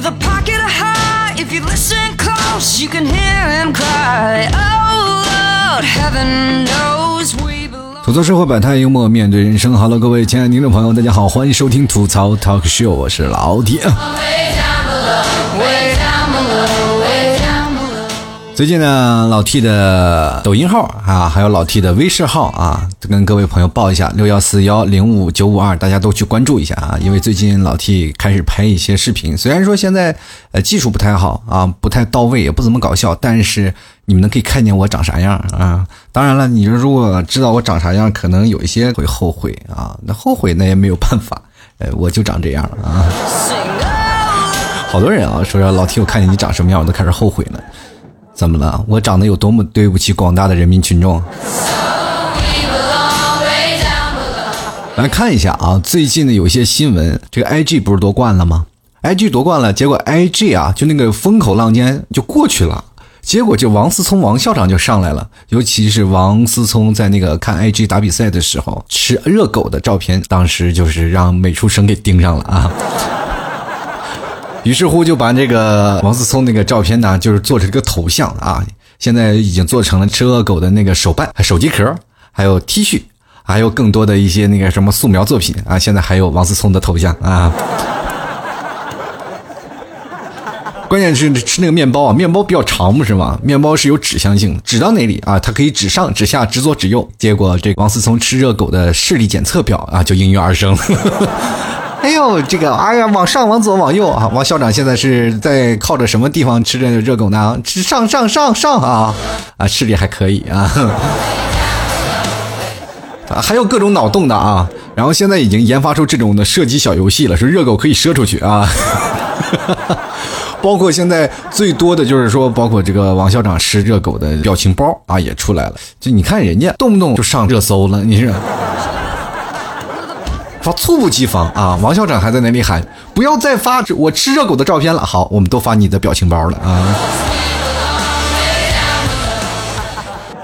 with a pocket of heart. If you listen close, you can hear him cry. Oh Lord, heaven knows we belong. 吐槽社会百态，幽默面对人生。Hello，各位亲爱的听众朋友，大家好，欢迎收听吐槽 Talk Show，我是老铁。最近呢，老 T 的抖音号啊，还有老 T 的微视号啊，跟各位朋友报一下六幺四幺零五九五二，大家都去关注一下啊。因为最近老 T 开始拍一些视频，虽然说现在呃技术不太好啊，不太到位，也不怎么搞笑，但是你们能可以看见我长啥样啊。当然了，你如果知道我长啥样，可能有一些会后悔啊。那后悔那也没有办法，呃，我就长这样啊。好多人啊说老 T，我看见你长什么样，我都开始后悔了。怎么了？我长得有多么对不起广大的人民群众？来看一下啊，最近的有一些新闻，这个 IG 不是夺冠了吗？IG 夺冠了，结果 IG 啊，就那个风口浪尖就过去了。结果就王思聪王校长就上来了，尤其是王思聪在那个看 IG 打比赛的时候吃热狗的照片，当时就是让美术生给盯上了啊。于是乎就把这个王思聪那个照片呢，就是做成一个头像啊，现在已经做成了吃热狗的那个手办、手机壳，还有 T 恤，还有更多的一些那个什么素描作品啊，现在还有王思聪的头像啊。关键是吃那个面包啊，面包比较长不是吗？面包是有指向性，指到哪里啊，它可以指上、指下、指左、指右。结果这王思聪吃热狗的视力检测表啊，就应运而生。哎呦，这个哎呀，往上、往左、往右啊！王校长现在是在靠着什么地方吃着热狗呢？吃上上上上啊啊，视力还可以啊。啊，还有各种脑洞的啊！然后现在已经研发出这种的射击小游戏了，说热狗可以射出去啊。包括现在最多的就是说，包括这个王校长吃热狗的表情包啊也出来了。就你看人家动不动就上热搜了，你是。发猝不及防啊！王校长还在那里喊：“不要再发我吃热狗的照片了。”好，我们都发你的表情包了啊！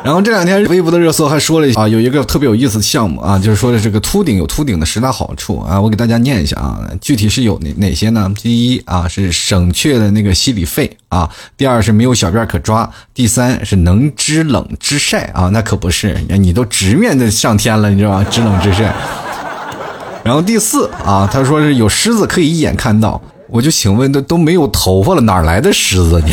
然后这两天微博的热搜还说了啊，有一个特别有意思的项目啊，就是说的这个秃顶有秃顶的十大好处啊，我给大家念一下啊，具体是有哪哪些呢？第一啊是省却的那个洗礼费啊，第二是没有小辫可抓，第三是能知冷知晒啊，那可不是，你都直面的上天了，你知道吧？知冷知晒。然后第四啊，他说是有狮子可以一眼看到，我就请问，都都没有头发了，哪来的狮子你？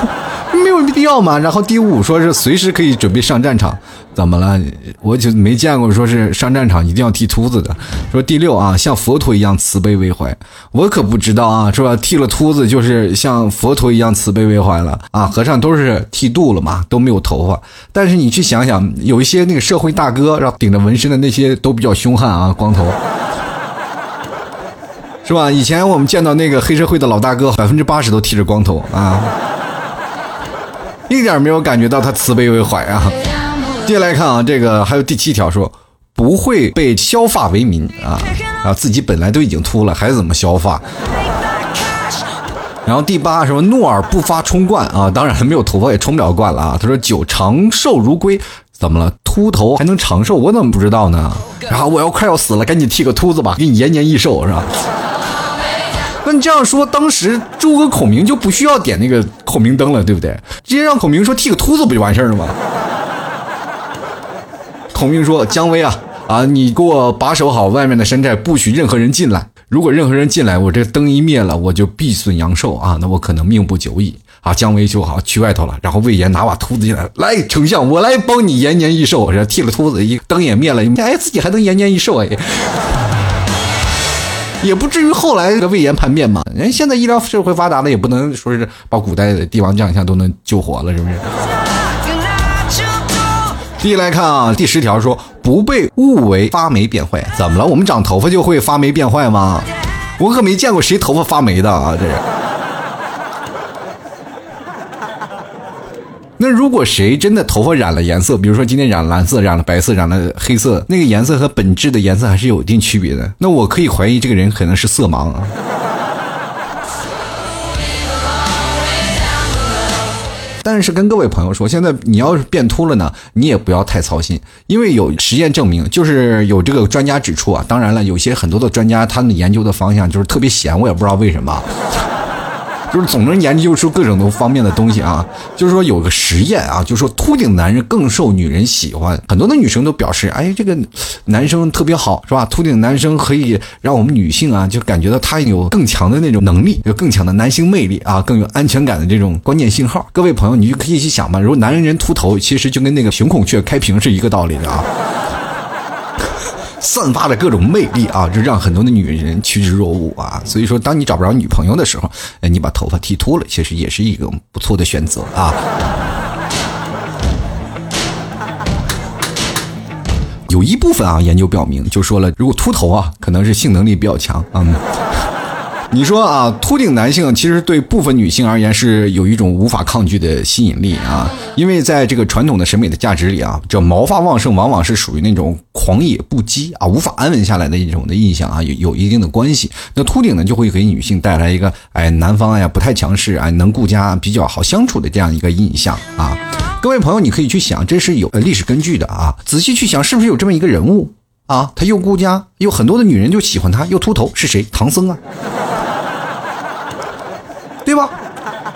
没有必要嘛。然后第五说是随时可以准备上战场，怎么了？我就没见过说是上战场一定要剃秃子的。说第六啊，像佛陀一样慈悲为怀，我可不知道啊，是吧？剃了秃子就是像佛陀一样慈悲为怀了啊。和尚都是剃度了嘛，都没有头发。但是你去想想，有一些那个社会大哥，然后顶着纹身的那些都比较凶悍啊，光头。是吧？以前我们见到那个黑社会的老大哥，百分之八十都剃着光头啊，一点没有感觉到他慈悲为怀啊。接下来看啊，这个还有第七条说不会被削发为民啊啊，自己本来都已经秃了，还怎么削发？然后第八什么怒而不发冲冠啊，当然没有头发也冲不了冠了啊。他说九长寿如龟，怎么了？秃头还能长寿？我怎么不知道呢？然后我要快要死了，赶紧剃个秃子吧，给你延年益寿是吧？那你这样说，当时诸葛孔明就不需要点那个孔明灯了，对不对？直接让孔明说剃个秃子不就完事儿了吗？孔明说：“姜维啊啊，你给我把守好外面的山寨，不许任何人进来。如果任何人进来，我这灯一灭了，我就必损阳寿啊，那我可能命不久矣。”啊，姜维就好去外头了，然后魏延拿把秃子进来，来，丞相，我来帮你延年益寿。然后剃了秃子，一灯也灭了，哎，自己还能延年益寿哎。也不至于后来这个魏延叛变嘛。人现在医疗社会发达了，也不能说是把古代的帝王将相都能救活了，是不是？第一来看啊，第十条说不被误为发霉变坏，怎么了？我们长头发就会发霉变坏吗？我可没见过谁头发发霉的啊，这是。那如果谁真的头发染了颜色，比如说今天染蓝色、染了白色、染了黑色，那个颜色和本质的颜色还是有一定区别的。那我可以怀疑这个人可能是色盲啊。但是跟各位朋友说，现在你要是变秃了呢，你也不要太操心，因为有实验证明，就是有这个专家指出啊。当然了，有些很多的专家他们研究的方向就是特别闲，我也不知道为什么。就是总能研究出各种多方面的东西啊。就是说有个实验啊，就是说秃顶男人更受女人喜欢，很多的女生都表示，哎，这个男生特别好，是吧？秃顶男生可以让我们女性啊，就感觉到他有更强的那种能力，有更强的男性魅力啊，更有安全感的这种关键信号。各位朋友，你就可以去想嘛，如果男人人秃头，其实就跟那个雄孔雀开屏是一个道理的啊。散发着各种魅力啊，就让很多的女人趋之若鹜啊。所以说，当你找不着女朋友的时候，哎，你把头发剃秃了，其实也是一个不错的选择啊。有一部分啊研究表明，就说了，如果秃头啊，可能是性能力比较强啊。你说啊，秃顶男性其实对部分女性而言是有一种无法抗拒的吸引力啊，因为在这个传统的审美的价值里啊，这毛发旺盛往往是属于那种狂野不羁啊，无法安稳下来的一种的印象啊，有有一定的关系。那秃顶呢，就会给女性带来一个哎，男方呀不太强势啊，能顾家，比较好相处的这样一个印象啊。各位朋友，你可以去想，这是有历史根据的啊，仔细去想，是不是有这么一个人物啊？他又顾家，有很多的女人就喜欢他，又秃头，是谁？唐僧啊。对吧？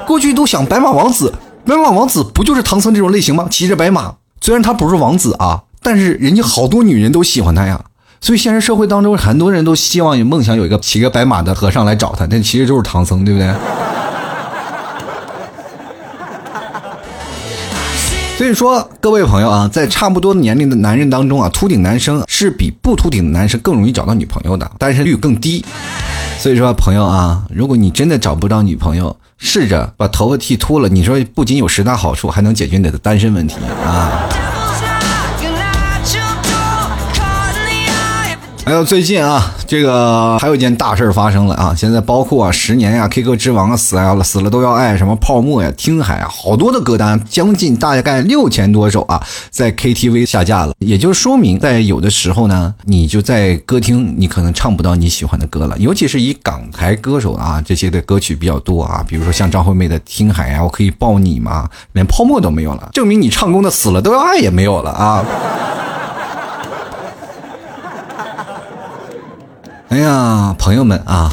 过去都想白马王子，白马王子不就是唐僧这种类型吗？骑着白马，虽然他不是王子啊，但是人家好多女人都喜欢他呀。所以现实社会当中，很多人都希望有梦想有一个骑个白马的和尚来找他，但其实就是唐僧，对不对？所以说，各位朋友啊，在差不多年龄的男人当中啊，秃顶男生是比不秃顶的男生更容易找到女朋友的，单身率更低。所以说，朋友啊，如果你真的找不到女朋友，试着把头发剃秃了，你说不仅有十大好处，还能解决你的单身问题啊。还有最近啊，这个还有一件大事儿发生了啊！现在包括啊，十年呀，K 歌之王啊，死了，死了都要爱，什么泡沫呀，听海啊，好多的歌单，将近大概六千多首啊，在 KTV 下架了。也就说明，在有的时候呢，你就在歌厅，你可能唱不到你喜欢的歌了。尤其是以港台歌手啊这些的歌曲比较多啊，比如说像张惠妹的《听海》啊，我可以抱你吗？连泡沫都没有了，证明你唱功的死了都要爱也没有了啊。哎呀，朋友们啊，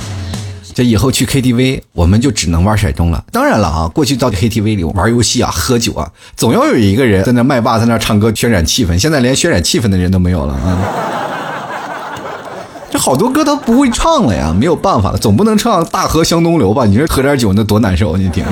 这以后去 KTV 我们就只能玩骰盅了。当然了啊，过去到 KTV 里玩游戏啊、喝酒啊，总要有一个人在那麦霸，在那唱歌渲染气氛。现在连渲染气氛的人都没有了啊！这好多歌都不会唱了呀，没有办法了，总不能唱《大河向东流》吧？你说喝点酒那多难受，你听着。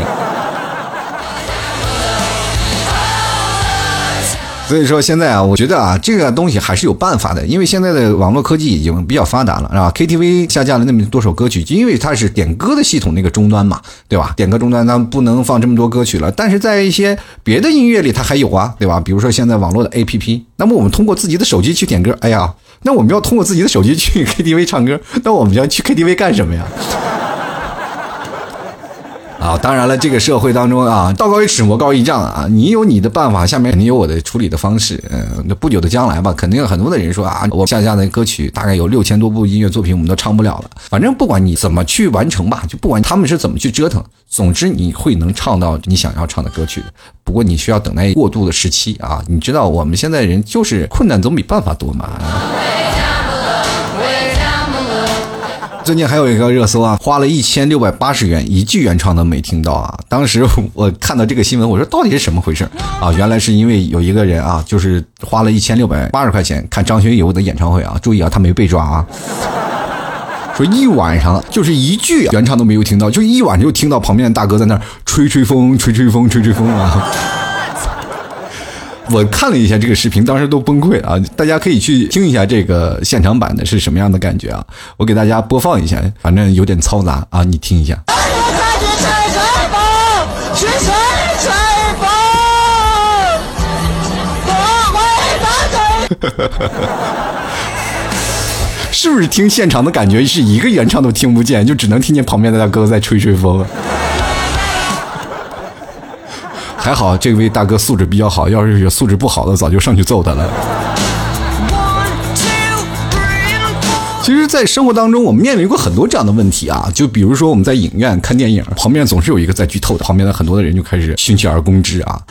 所以说现在啊，我觉得啊，这个东西还是有办法的，因为现在的网络科技已经比较发达了，是吧？KTV 下架了那么多首歌曲，因为它是点歌的系统那个终端嘛，对吧？点歌终端它不能放这么多歌曲了，但是在一些别的音乐里它还有啊，对吧？比如说现在网络的 APP，那么我们通过自己的手机去点歌，哎呀，那我们要通过自己的手机去 KTV 唱歌，那我们要去 KTV 干什么呀？啊，当然了，这个社会当中啊，道高一尺，魔高一丈啊，你有你的办法，下面肯定有我的处理的方式。嗯，那不久的将来吧，肯定有很多的人说啊，我下架的歌曲大概有六千多部音乐作品，我们都唱不了了。反正不管你怎么去完成吧，就不管他们是怎么去折腾，总之你会能唱到你想要唱的歌曲。不过你需要等待过渡的时期啊，你知道我们现在人就是困难总比办法多嘛。最近还有一个热搜啊，花了一千六百八十元，一句原创都没听到啊！当时 我看到这个新闻，我说到底是什么回事啊？原来是因为有一个人啊，就是花了一千六百八十块钱看张学友的演唱会啊！注意啊，他没被抓啊！说一晚上就是一句原唱都没有听到，就一晚上就听到旁边的大哥在那吹吹风，吹吹风，吹吹风啊！我看了一下这个视频，当时都崩溃啊！大家可以去听一下这个现场版的是什么样的感觉啊？我给大家播放一下，反正有点嘈杂啊，你听一下。是不是听现场的感觉是一个原唱都听不见，就只能听见旁边的大哥在吹吹风？还好这位大哥素质比较好，要是有素质不好的，早就上去揍他了。其实，在生活当中，我们面临过很多这样的问题啊，就比如说我们在影院看电影，旁边总是有一个在剧透的，旁边的很多的人就开始兴起而攻之啊。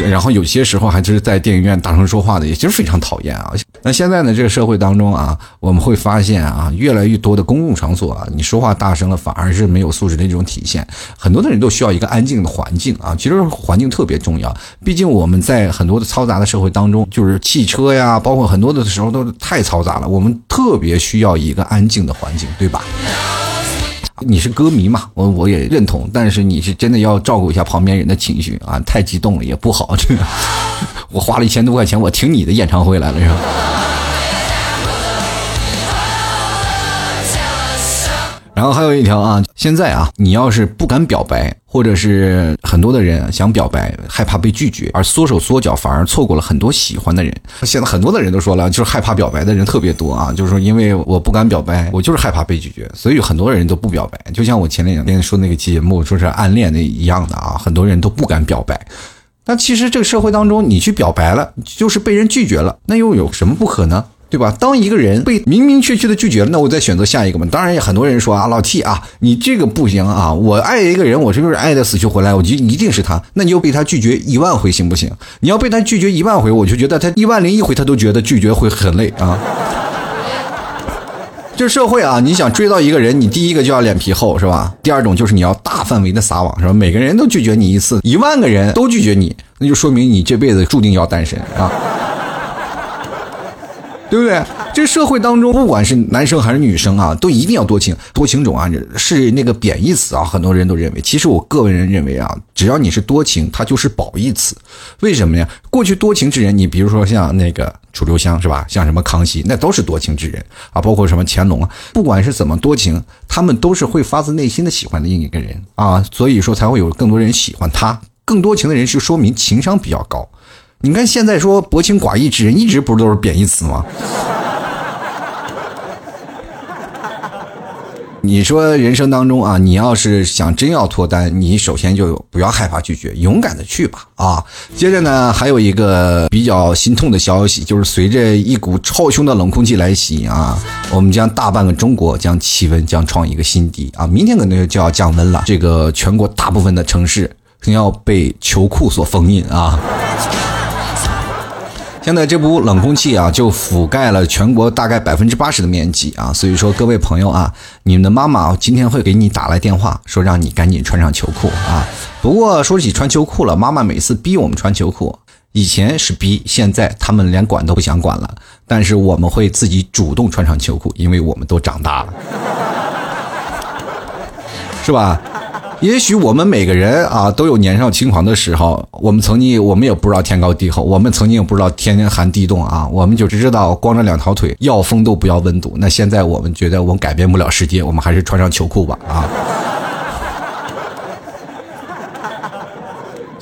然后有些时候还是在电影院大声说话的，也就是非常讨厌啊。那现在呢，这个社会当中啊，我们会发现啊，越来越多的公共场所啊，你说话大声了，反而是没有素质的一种体现。很多的人都需要一个安静的环境啊，其实环境特别重要。毕竟我们在很多的嘈杂的社会当中，就是汽车呀，包括很多的时候都是太嘈杂了，我们特别需要一个安静的环境，对吧？你是歌迷嘛，我我也认同，但是你是真的要照顾一下旁边人的情绪啊，太激动了也不好。这个，我花了一千多块钱，我听你的演唱会来了，是吧？然后还有一条啊，现在啊，你要是不敢表白，或者是很多的人想表白，害怕被拒绝，而缩手缩脚，反而错过了很多喜欢的人。现在很多的人都说了，就是害怕表白的人特别多啊，就是说因为我不敢表白，我就是害怕被拒绝，所以很多人都不表白。就像我前两天说那个节目，说是暗恋的一样的啊，很多人都不敢表白。但其实这个社会当中，你去表白了，就是被人拒绝了，那又有什么不可呢？对吧？当一个人被明明确确的拒绝了，那我再选择下一个嘛？当然，也很多人说啊，老 T 啊，你这个不行啊！我爱一个人，我是不是爱的死去活来？我就一定是他。那你又被他拒绝一万回，行不行？你要被他拒绝一万回，我就觉得他一万零一回他都觉得拒绝会很累啊。这社会啊，你想追到一个人，你第一个就要脸皮厚，是吧？第二种就是你要大范围的撒网，是吧？每个人都拒绝你一次，一万个人都拒绝你，那就说明你这辈子注定要单身啊。对不对？这社会当中，不管是男生还是女生啊，都一定要多情。多情种啊，是那个贬义词啊，很多人都认为。其实我个人认为啊，只要你是多情，它就是褒义词。为什么呀？过去多情之人，你比如说像那个楚留香是吧？像什么康熙，那都是多情之人啊。包括什么乾隆啊，不管是怎么多情，他们都是会发自内心的喜欢另一个人啊。所以说才会有更多人喜欢他。更多情的人，就说明情商比较高。你看现在说薄情寡义之人，一直不是都是贬义词吗？你说人生当中啊，你要是想真要脱单，你首先就不要害怕拒绝，勇敢的去吧啊！接着呢，还有一个比较心痛的消息，就是随着一股超凶的冷空气来袭啊，我们将大半个中国将气温将创一个新低啊！明天可能就要降温了，这个全国大部分的城市将要被球裤所封印啊！现在这股冷空气啊，就覆盖了全国大概百分之八十的面积啊，所以说各位朋友啊，你们的妈妈今天会给你打来电话，说让你赶紧穿上秋裤啊。不过说起穿秋裤了，妈妈每次逼我们穿秋裤，以前是逼，现在他们连管都不想管了。但是我们会自己主动穿上秋裤，因为我们都长大了，是吧？也许我们每个人啊都有年少轻狂的时候，我们曾经我们也不知道天高地厚，我们曾经也不知道天寒地冻啊，我们就只知道光着两条腿要风都不要温度。那现在我们觉得我们改变不了世界，我们还是穿上秋裤吧啊。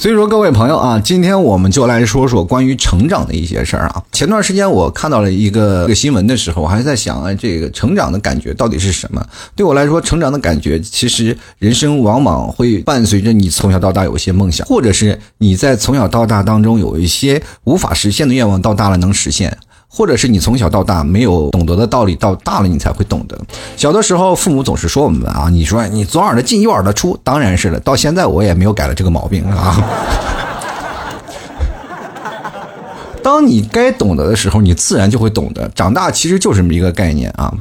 所以说，各位朋友啊，今天我们就来说说关于成长的一些事儿啊。前段时间我看到了一个新闻的时候，我还在想啊，这个成长的感觉到底是什么？对我来说，成长的感觉其实人生往往会伴随着你从小到大有一些梦想，或者是你在从小到大当中有一些无法实现的愿望，到大了能实现。或者是你从小到大没有懂得的道理，到大了你才会懂得。小的时候，父母总是说我们啊，你说你左耳的进右耳的出，当然是了。到现在我也没有改了这个毛病啊。当你该懂得的时候，你自然就会懂得。长大其实就是这么一个概念啊。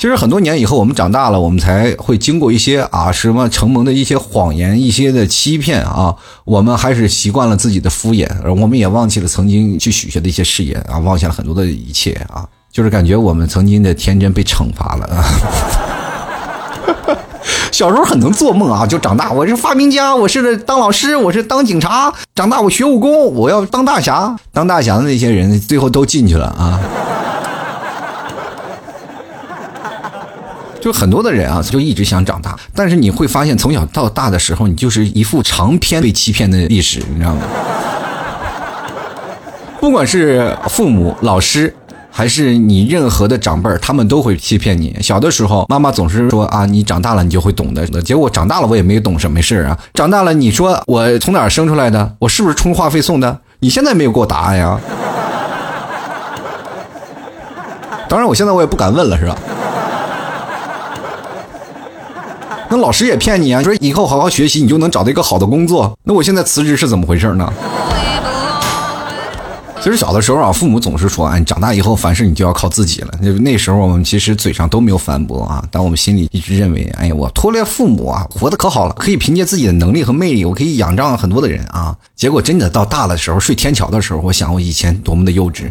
其实很多年以后，我们长大了，我们才会经过一些啊什么承蒙的一些谎言、一些的欺骗啊，我们还是习惯了自己的敷衍，而我们也忘记了曾经去许下的一些誓言啊，忘下了很多的一切啊，就是感觉我们曾经的天真被惩罚了啊。小时候很能做梦啊，就长大我是发明家，我是当老师，我是当警察，长大我学武功，我要当大侠。当大侠的那些人最后都进去了啊。就很多的人啊，就一直想长大，但是你会发现从小到大的时候，你就是一副长篇被欺骗的历史，你知道吗？不管是父母、老师。还是你任何的长辈儿，他们都会欺骗你。小的时候，妈妈总是说啊，你长大了你就会懂的。结果长大了我也没懂什么事儿啊。长大了你说我从哪儿生出来的？我是不是充话费送的？你现在没有给我答案呀？当然，我现在我也不敢问了，是吧？那老师也骗你啊，说以后好好学习，你就能找到一个好的工作。那我现在辞职是怎么回事呢？其实小的时候啊，父母总是说，哎，长大以后凡事你就要靠自己了。那那时候我们其实嘴上都没有反驳啊，但我们心里一直认为，哎呀，我脱离父母啊，活得可好了，可以凭借自己的能力和魅力，我可以仰仗很多的人啊。结果真的到大的时候，睡天桥的时候，我想我以前多么的幼稚。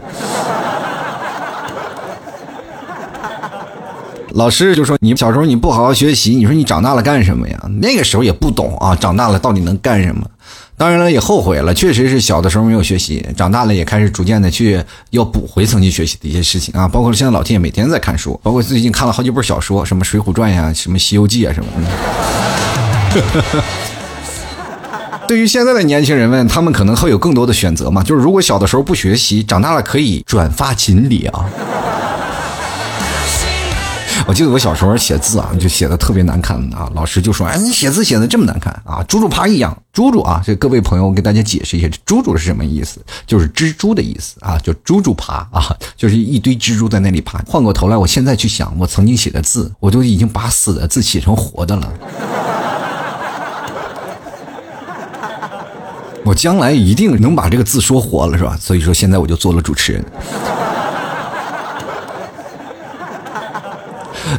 老师就说你小时候你不好好学习，你说你长大了干什么呀？那个时候也不懂啊，长大了到底能干什么？当然了，也后悔了，确实是小的时候没有学习，长大了也开始逐渐的去要补回曾经学习的一些事情啊，包括现在老天也每天在看书，包括最近看了好几本小说，什么《水浒传》呀，什么《西游记》啊什么的。对于现在的年轻人们，他们可能会有更多的选择嘛，就是如果小的时候不学习，长大了可以转发锦鲤啊。我记得我小时候写字啊，就写的特别难看啊，老师就说：“哎，你写字写的这么难看啊，猪猪爬一样。”猪猪啊，这各位朋友，我给大家解释一下，猪猪是什么意思？就是蜘蛛的意思啊，就猪猪爬啊，就是一堆蜘蛛在那里爬。换过头来，我现在去想，我曾经写的字，我都已经把死的字写成活的了。我将来一定能把这个字说活了，是吧？所以说，现在我就做了主持人。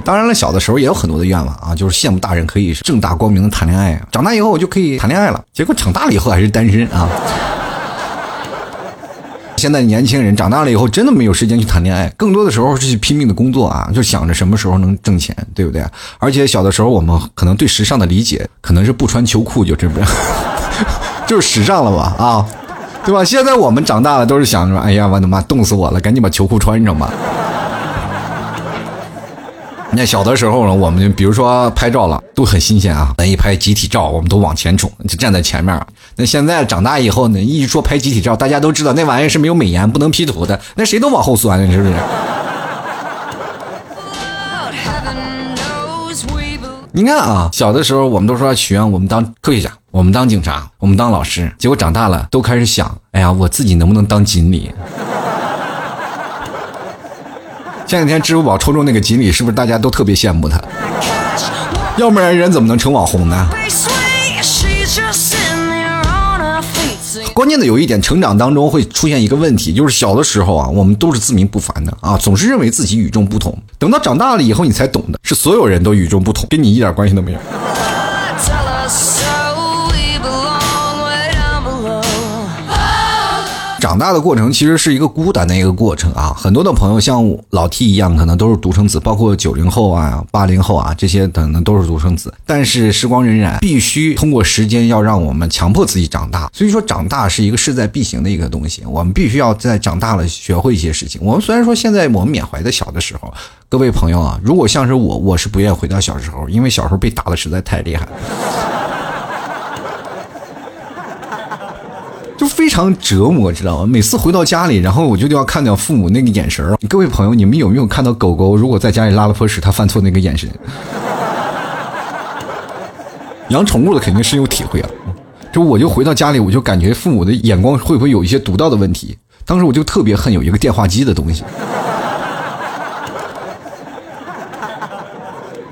当然了，小的时候也有很多的愿望啊，就是羡慕大人可以正大光明的谈恋爱，长大以后我就可以谈恋爱了。结果长大了以后还是单身啊。现在年轻人长大了以后真的没有时间去谈恋爱，更多的时候是去拼命的工作啊，就想着什么时候能挣钱，对不对？而且小的时候我们可能对时尚的理解可能是不穿秋裤就这不 就是时尚了吧啊，对吧？现在我们长大了都是想着，哎呀，我的妈，冻死我了，赶紧把秋裤穿上吧。那小的时候呢，我们比如说拍照了，都很新鲜啊。咱一拍集体照，我们都往前冲，就站在前面。那现在长大以后呢，一说拍集体照，大家都知道那玩意是没有美颜，不能 P 图的，那谁都往后钻，是不是？你看啊，小的时候我们都说要许愿，我们当科学家，我们当警察，我们当老师。结果长大了，都开始想，哎呀，我自己能不能当锦鲤？前两天支付宝抽中那个锦鲤，是不是大家都特别羡慕他？要不然人怎么能成网红呢？关键的有一点，成长当中会出现一个问题，就是小的时候啊，我们都是自命不凡的啊，总是认为自己与众不同。等到长大了以后，你才懂得是所有人都与众不同，跟你一点关系都没有。长大的过程其实是一个孤单的一个过程啊，很多的朋友像老 T 一样，可能都是独生子，包括九零后啊、八零后啊这些等等都是独生子。但是时光荏苒，必须通过时间要让我们强迫自己长大。所以说，长大是一个势在必行的一个东西，我们必须要在长大了学会一些事情。我们虽然说现在我们缅怀的小的时候，各位朋友啊，如果像是我，我是不愿意回到小时候，因为小时候被打的实在太厉害。就非常折磨，知道吗？每次回到家里，然后我就要看到父母那个眼神儿。各位朋友，你们有没有看到狗狗如果在家里拉了泼屎，它犯错那个眼神？养宠物的肯定深有体会啊！就我就回到家里，我就感觉父母的眼光会不会有一些独到的问题？当时我就特别恨有一个电话机的东西。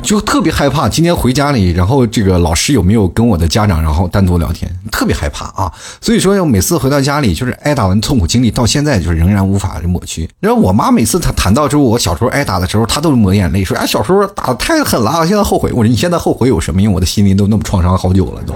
就特别害怕今天回家里，然后这个老师有没有跟我的家长然后单独聊天？特别害怕啊！所以说，要每次回到家里，就是挨打完痛苦经历，到现在就是仍然无法抹去。然后我妈每次她谈到之后，我小时候挨打的时候，她都抹眼泪，说：“哎，小时候打的太狠了，现在后悔。”我说：“你现在后悔有什么用？我的心灵都那么创伤好久了都。”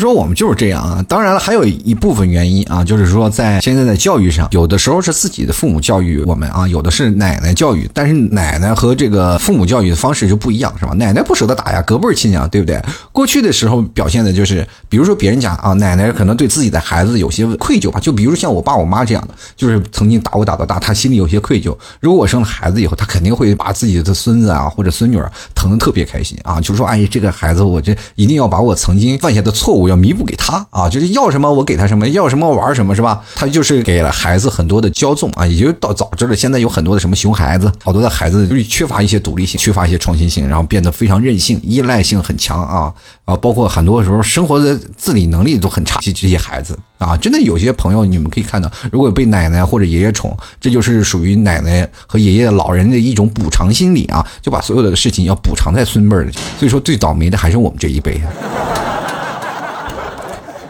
说我们就是这样啊，当然了，还有一部分原因啊，就是说在现在的教育上，有的时候是自己的父母教育我们啊，有的是奶奶教育，但是奶奶和这个父母教育的方式就不一样，是吧？奶奶不舍得打呀，隔辈亲啊，对不对？过去的时候表现的就是，比如说别人家啊，奶奶可能对自己的孩子有些愧疚吧，就比如像我爸我妈这样的，就是曾经打我打到大，他心里有些愧疚。如果我生了孩子以后，他肯定会把自己的孙子啊或者孙女儿疼得特别开心啊，就是说，哎，这个孩子我这一定要把我曾经犯下的错误。要弥补给他啊，就是要什么我给他什么，要什么玩什么，是吧？他就是给了孩子很多的骄纵啊，也就导导致了现在有很多的什么熊孩子，好多的孩子就是缺乏一些独立性，缺乏一些创新性，然后变得非常任性，依赖性很强啊啊，包括很多时候生活的自理能力都很差，这这些孩子啊，真的有些朋友你们可以看到，如果被奶奶或者爷爷宠，这就是属于奶奶和爷爷的老人的一种补偿心理啊，就把所有的事情要补偿在孙辈儿的，所以说最倒霉的还是我们这一辈。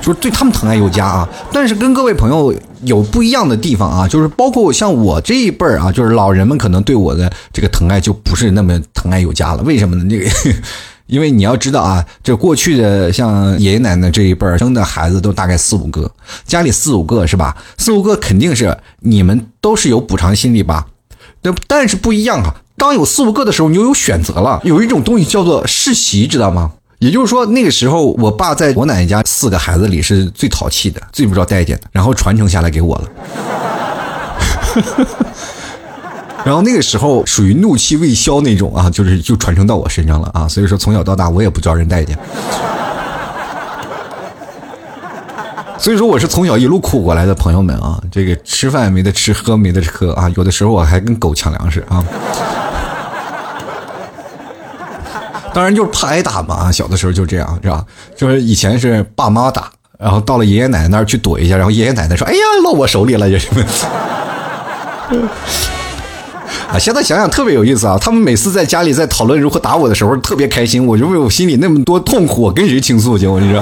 说对他们疼爱有加啊，但是跟各位朋友有不一样的地方啊，就是包括像我这一辈儿啊，就是老人们可能对我的这个疼爱就不是那么疼爱有加了。为什么呢？这个，因为你要知道啊，这过去的像爷爷奶奶这一辈儿生的孩子都大概四五个，家里四五个是吧？四五个肯定是你们都是有补偿心理吧？对，但是不一样啊，当有四五个的时候，你就有选择了，有一种东西叫做世袭，知道吗？也就是说，那个时候我爸在我奶奶家四个孩子里是最淘气的，最不知道待见的，然后传承下来给我了。然后那个时候属于怒气未消那种啊，就是就传承到我身上了啊。所以说从小到大我也不招人待见。所以说我是从小一路苦过来的，朋友们啊，这个吃饭没得吃，喝没得喝啊，有的时候我还跟狗抢粮食啊。当然就是怕挨打嘛，小的时候就这样，是吧？就是以前是爸妈打，然后到了爷爷奶奶那儿去躲一下，然后爷爷奶奶说：“哎呀，落我手里了，就是。” 啊，现在想想特别有意思啊！他们每次在家里在讨论如何打我的时候，特别开心。我就为我心里那么多痛苦，我跟谁倾诉去？我跟你说。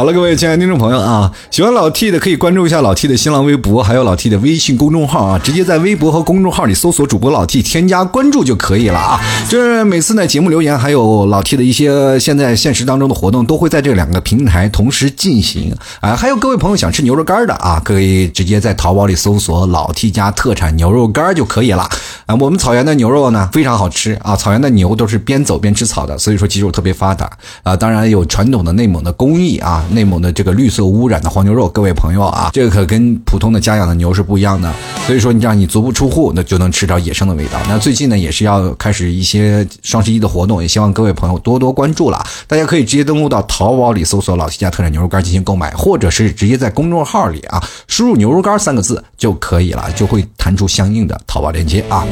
好了，各位亲爱的听众朋友啊，喜欢老 T 的可以关注一下老 T 的新浪微博，还有老 T 的微信公众号啊，直接在微博和公众号里搜索主播老 T，添加关注就可以了啊。就是每次呢节目留言，还有老 T 的一些现在现实当中的活动，都会在这两个平台同时进行啊。还有各位朋友想吃牛肉干的啊，可以直接在淘宝里搜索老 T 家特产牛肉干就可以了啊。我们草原的牛肉呢非常好吃啊，草原的牛都是边走边吃草的，所以说肌肉特别发达啊。当然有传统的内蒙的工艺啊。内蒙的这个绿色污染的黄牛肉，各位朋友啊，这个可跟普通的家养的牛是不一样的。所以说，你这样你足不出户，那就能吃着野生的味道。那最近呢，也是要开始一些双十一的活动，也希望各位朋友多多关注了。大家可以直接登录到淘宝里搜索“老 T 家特产牛肉干”进行购买，或者是直接在公众号里啊输入“牛肉干”三个字就可以了，就会弹出相应的淘宝链接啊。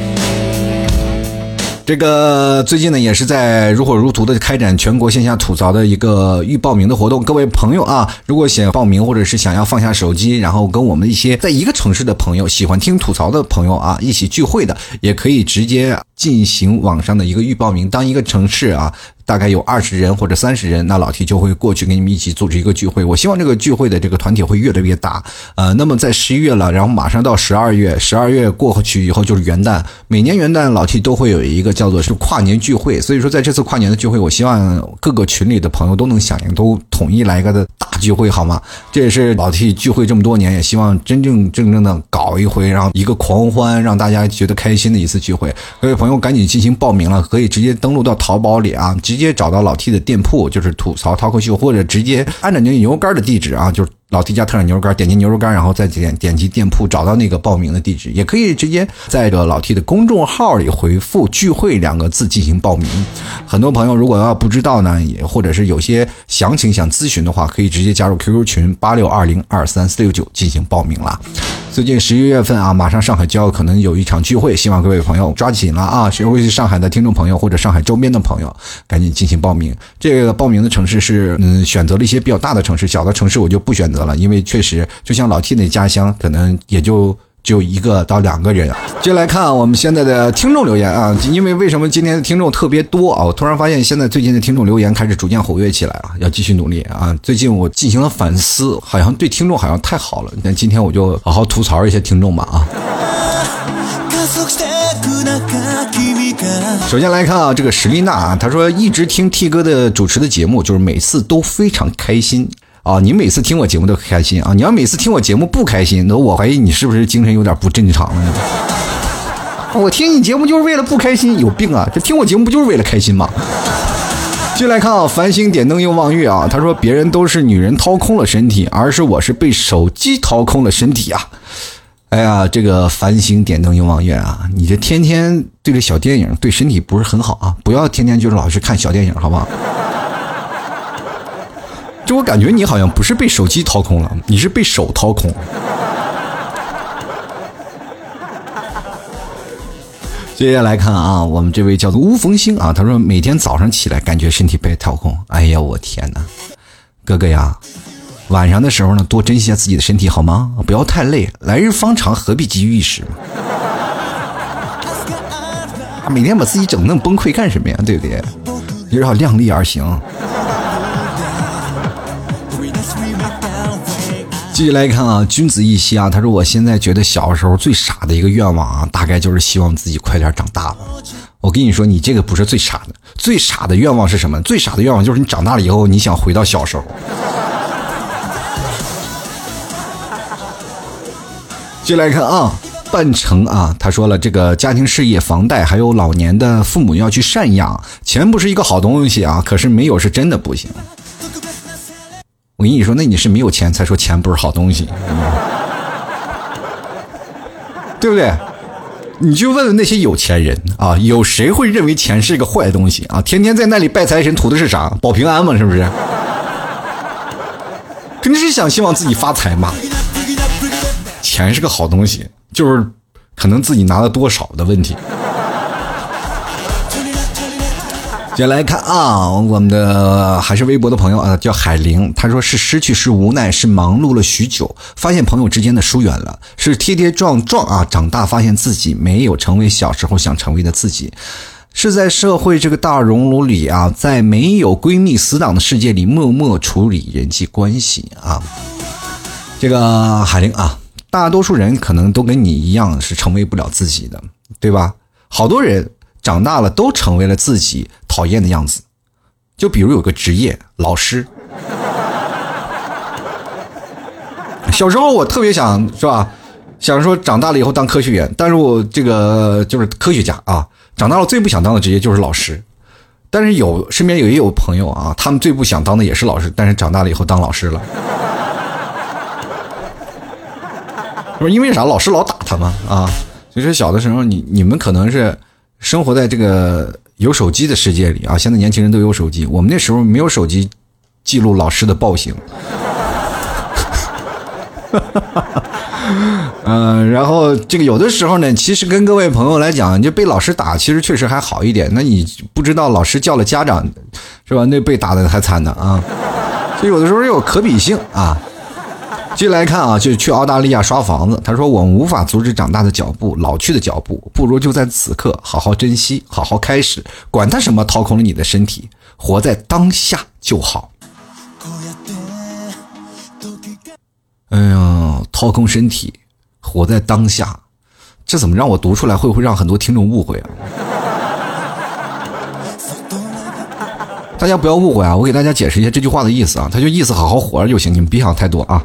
这个最近呢，也是在如火如荼的开展全国线下吐槽的一个预报名的活动。各位朋友啊，如果想报名或者是想要放下手机，然后跟我们一些在一个城市的朋友、喜欢听吐槽的朋友啊一起聚会的，也可以直接进行网上的一个预报名。当一个城市啊。大概有二十人或者三十人，那老 T 就会过去跟你们一起组织一个聚会。我希望这个聚会的这个团体会越来越大。呃，那么在十一月了，然后马上到十二月，十二月过去以后就是元旦。每年元旦老 T 都会有一个叫做是跨年聚会，所以说在这次跨年的聚会，我希望各个群里的朋友都能响应，都统一来一个的大聚会，好吗？这也是老 T 聚会这么多年，也希望真正正正的搞一回，然后一个狂欢，让大家觉得开心的一次聚会。各位朋友赶紧进行报名了，可以直接登录到淘宝里啊，直。直接找到老 T 的店铺，就是吐槽 talk 秀，或者直接按照牛牛肉干的地址啊，就是。老 T 家特产牛肉干，点击牛肉干，然后再点点击店铺，找到那个报名的地址，也可以直接在这个老 T 的公众号里回复“聚会”两个字进行报名。很多朋友如果要不知道呢，也或者是有些详情想咨询的话，可以直接加入 QQ 群八六二零二三四六九进行报名了。最近十一月份啊，马上上海就要可能有一场聚会，希望各位朋友抓紧了啊！学会去上海的听众朋友或者上海周边的朋友，赶紧进行报名。这个报名的城市是嗯，选择了一些比较大的城市，小的城市我就不选择。得了，因为确实，就像老 T 那家乡，可能也就就一个到两个人。接来看我们现在的听众留言啊，因为为什么今天的听众特别多啊？我突然发现，现在最近的听众留言开始逐渐活跃起来了，要继续努力啊！最近我进行了反思，好像对听众好像太好了。那今天我就好好吐槽一些听众吧啊！首先来看啊，这个史丽娜啊，她说一直听 T 哥的主持的节目，就是每次都非常开心。啊，你每次听我节目都开心啊！你要每次听我节目不开心，那我怀疑你是不是精神有点不正常了呢？我听你节目就是为了不开心，有病啊！这听我节目不就是为了开心吗？继续来看啊，繁星点灯又望月啊，他说别人都是女人掏空了身体，而是我是被手机掏空了身体啊！哎呀，这个繁星点灯又望月啊！你这天天对着小电影，对身体不是很好啊！不要天天就是老是看小电影，好不好？就我感觉你好像不是被手机掏空了，你是被手掏空。接下来看啊，我们这位叫做乌逢星啊，他说每天早上起来感觉身体被掏空，哎呀，我天哪，哥哥呀！晚上的时候呢，多珍惜下自己的身体好吗？不要太累，来日方长，何必急于一时？每天把自己整那么崩溃干什么呀？对不对？也要量力而行。继续来看啊，君子一息啊，他说我现在觉得小时候最傻的一个愿望啊，大概就是希望自己快点长大了。我跟你说，你这个不是最傻的，最傻的愿望是什么？最傻的愿望就是你长大了以后，你想回到小时候。继续来看啊，半城啊，他说了，这个家庭事业、房贷，还有老年的父母要去赡养，钱不是一个好东西啊，可是没有是真的不行。我跟你说，那你是没有钱才说钱不是好东西，对不对？你就问问那些有钱人啊，有谁会认为钱是一个坏东西啊？天天在那里拜财神，图的是啥？保平安嘛，是不是？肯定是想希望自己发财嘛。钱是个好东西，就是可能自己拿了多少的问题。接来看啊，我们的还是微博的朋友啊，叫海玲，他说是失去，是无奈，是忙碌了许久，发现朋友之间的疏远了，是跌跌撞撞啊，长大发现自己没有成为小时候想成为的自己，是在社会这个大熔炉里啊，在没有闺蜜死党的世界里默默处理人际关系啊。这个海玲啊。大多数人可能都跟你一样是成为不了自己的，对吧？好多人长大了都成为了自己讨厌的样子。就比如有个职业老师，小时候我特别想是吧，想说长大了以后当科学员，但是我这个就是科学家啊。长大了最不想当的职业就是老师，但是有身边有也有朋友啊，他们最不想当的也是老师，但是长大了以后当老师了。不是因为啥？老师老打他吗？啊，所以说小的时候，你你们可能是生活在这个有手机的世界里啊。现在年轻人都有手机，我们那时候没有手机记录老师的暴行。嗯，然后这个有的时候呢，其实跟各位朋友来讲，就被老师打，其实确实还好一点。那你不知道老师叫了家长，是吧？那被打的还惨呢啊！所以有的时候有可比性啊。接下来看啊，就是去澳大利亚刷房子。他说：“我们无法阻止长大的脚步，老去的脚步，不如就在此刻好好珍惜，好好开始，管他什么掏空了你的身体，活在当下就好。”哎呀，掏空身体，活在当下，这怎么让我读出来会不会让很多听众误会啊？大家不要误会啊！我给大家解释一下这句话的意思啊，他就意思好好活着就行，你们别想太多啊。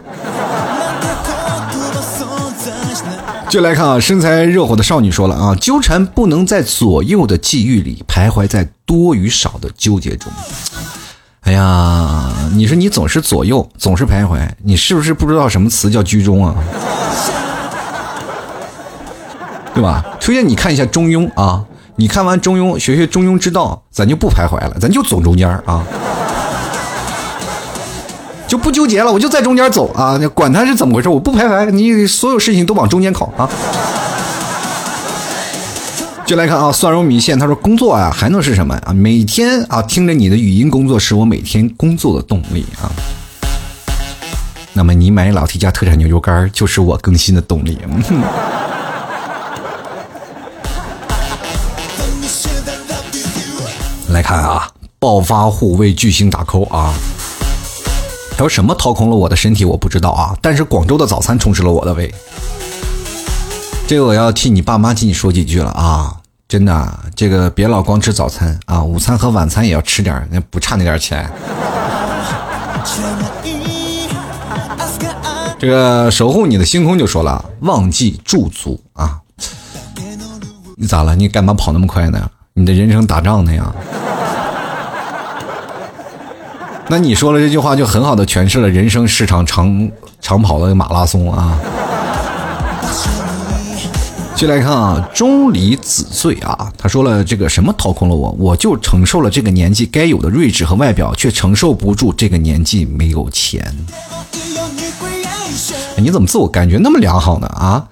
就来看啊，身材热火的少女说了啊，纠缠不能在左右的际遇里徘徊在多与少的纠结中。哎呀，你说你总是左右，总是徘徊，你是不是不知道什么词叫居中啊？对吧？推荐你看一下中庸啊。你看完中庸，学学中庸之道，咱就不徘徊了，咱就走中间啊，就不纠结了，我就在中间走啊，管他是怎么回事，我不徘徊，你所有事情都往中间靠啊。就来看啊，蒜蓉米线，他说工作啊还能是什么啊？每天啊听着你的语音工作是我每天工作的动力啊。那么你买老 T 家特产牛肉干就是我更新的动力。来看啊，暴发户为巨星打 call 啊！他说什么掏空了我的身体，我不知道啊。但是广州的早餐充实了我的胃。这个我要替你爸妈替你说几句了啊！真的，这个别老光吃早餐啊，午餐和晚餐也要吃点，那不差那点钱。这个守护你的星空就说了，忘记驻足啊！你咋了？你干嘛跑那么快呢？你的人生打仗呢呀？那你说了这句话，就很好的诠释了人生是场长长跑的马拉松啊！继续来看啊，钟离子醉啊，他说了这个什么掏空了我，我就承受了这个年纪该有的睿智和外表，却承受不住这个年纪没有钱。你怎么自我感觉那么良好呢？啊，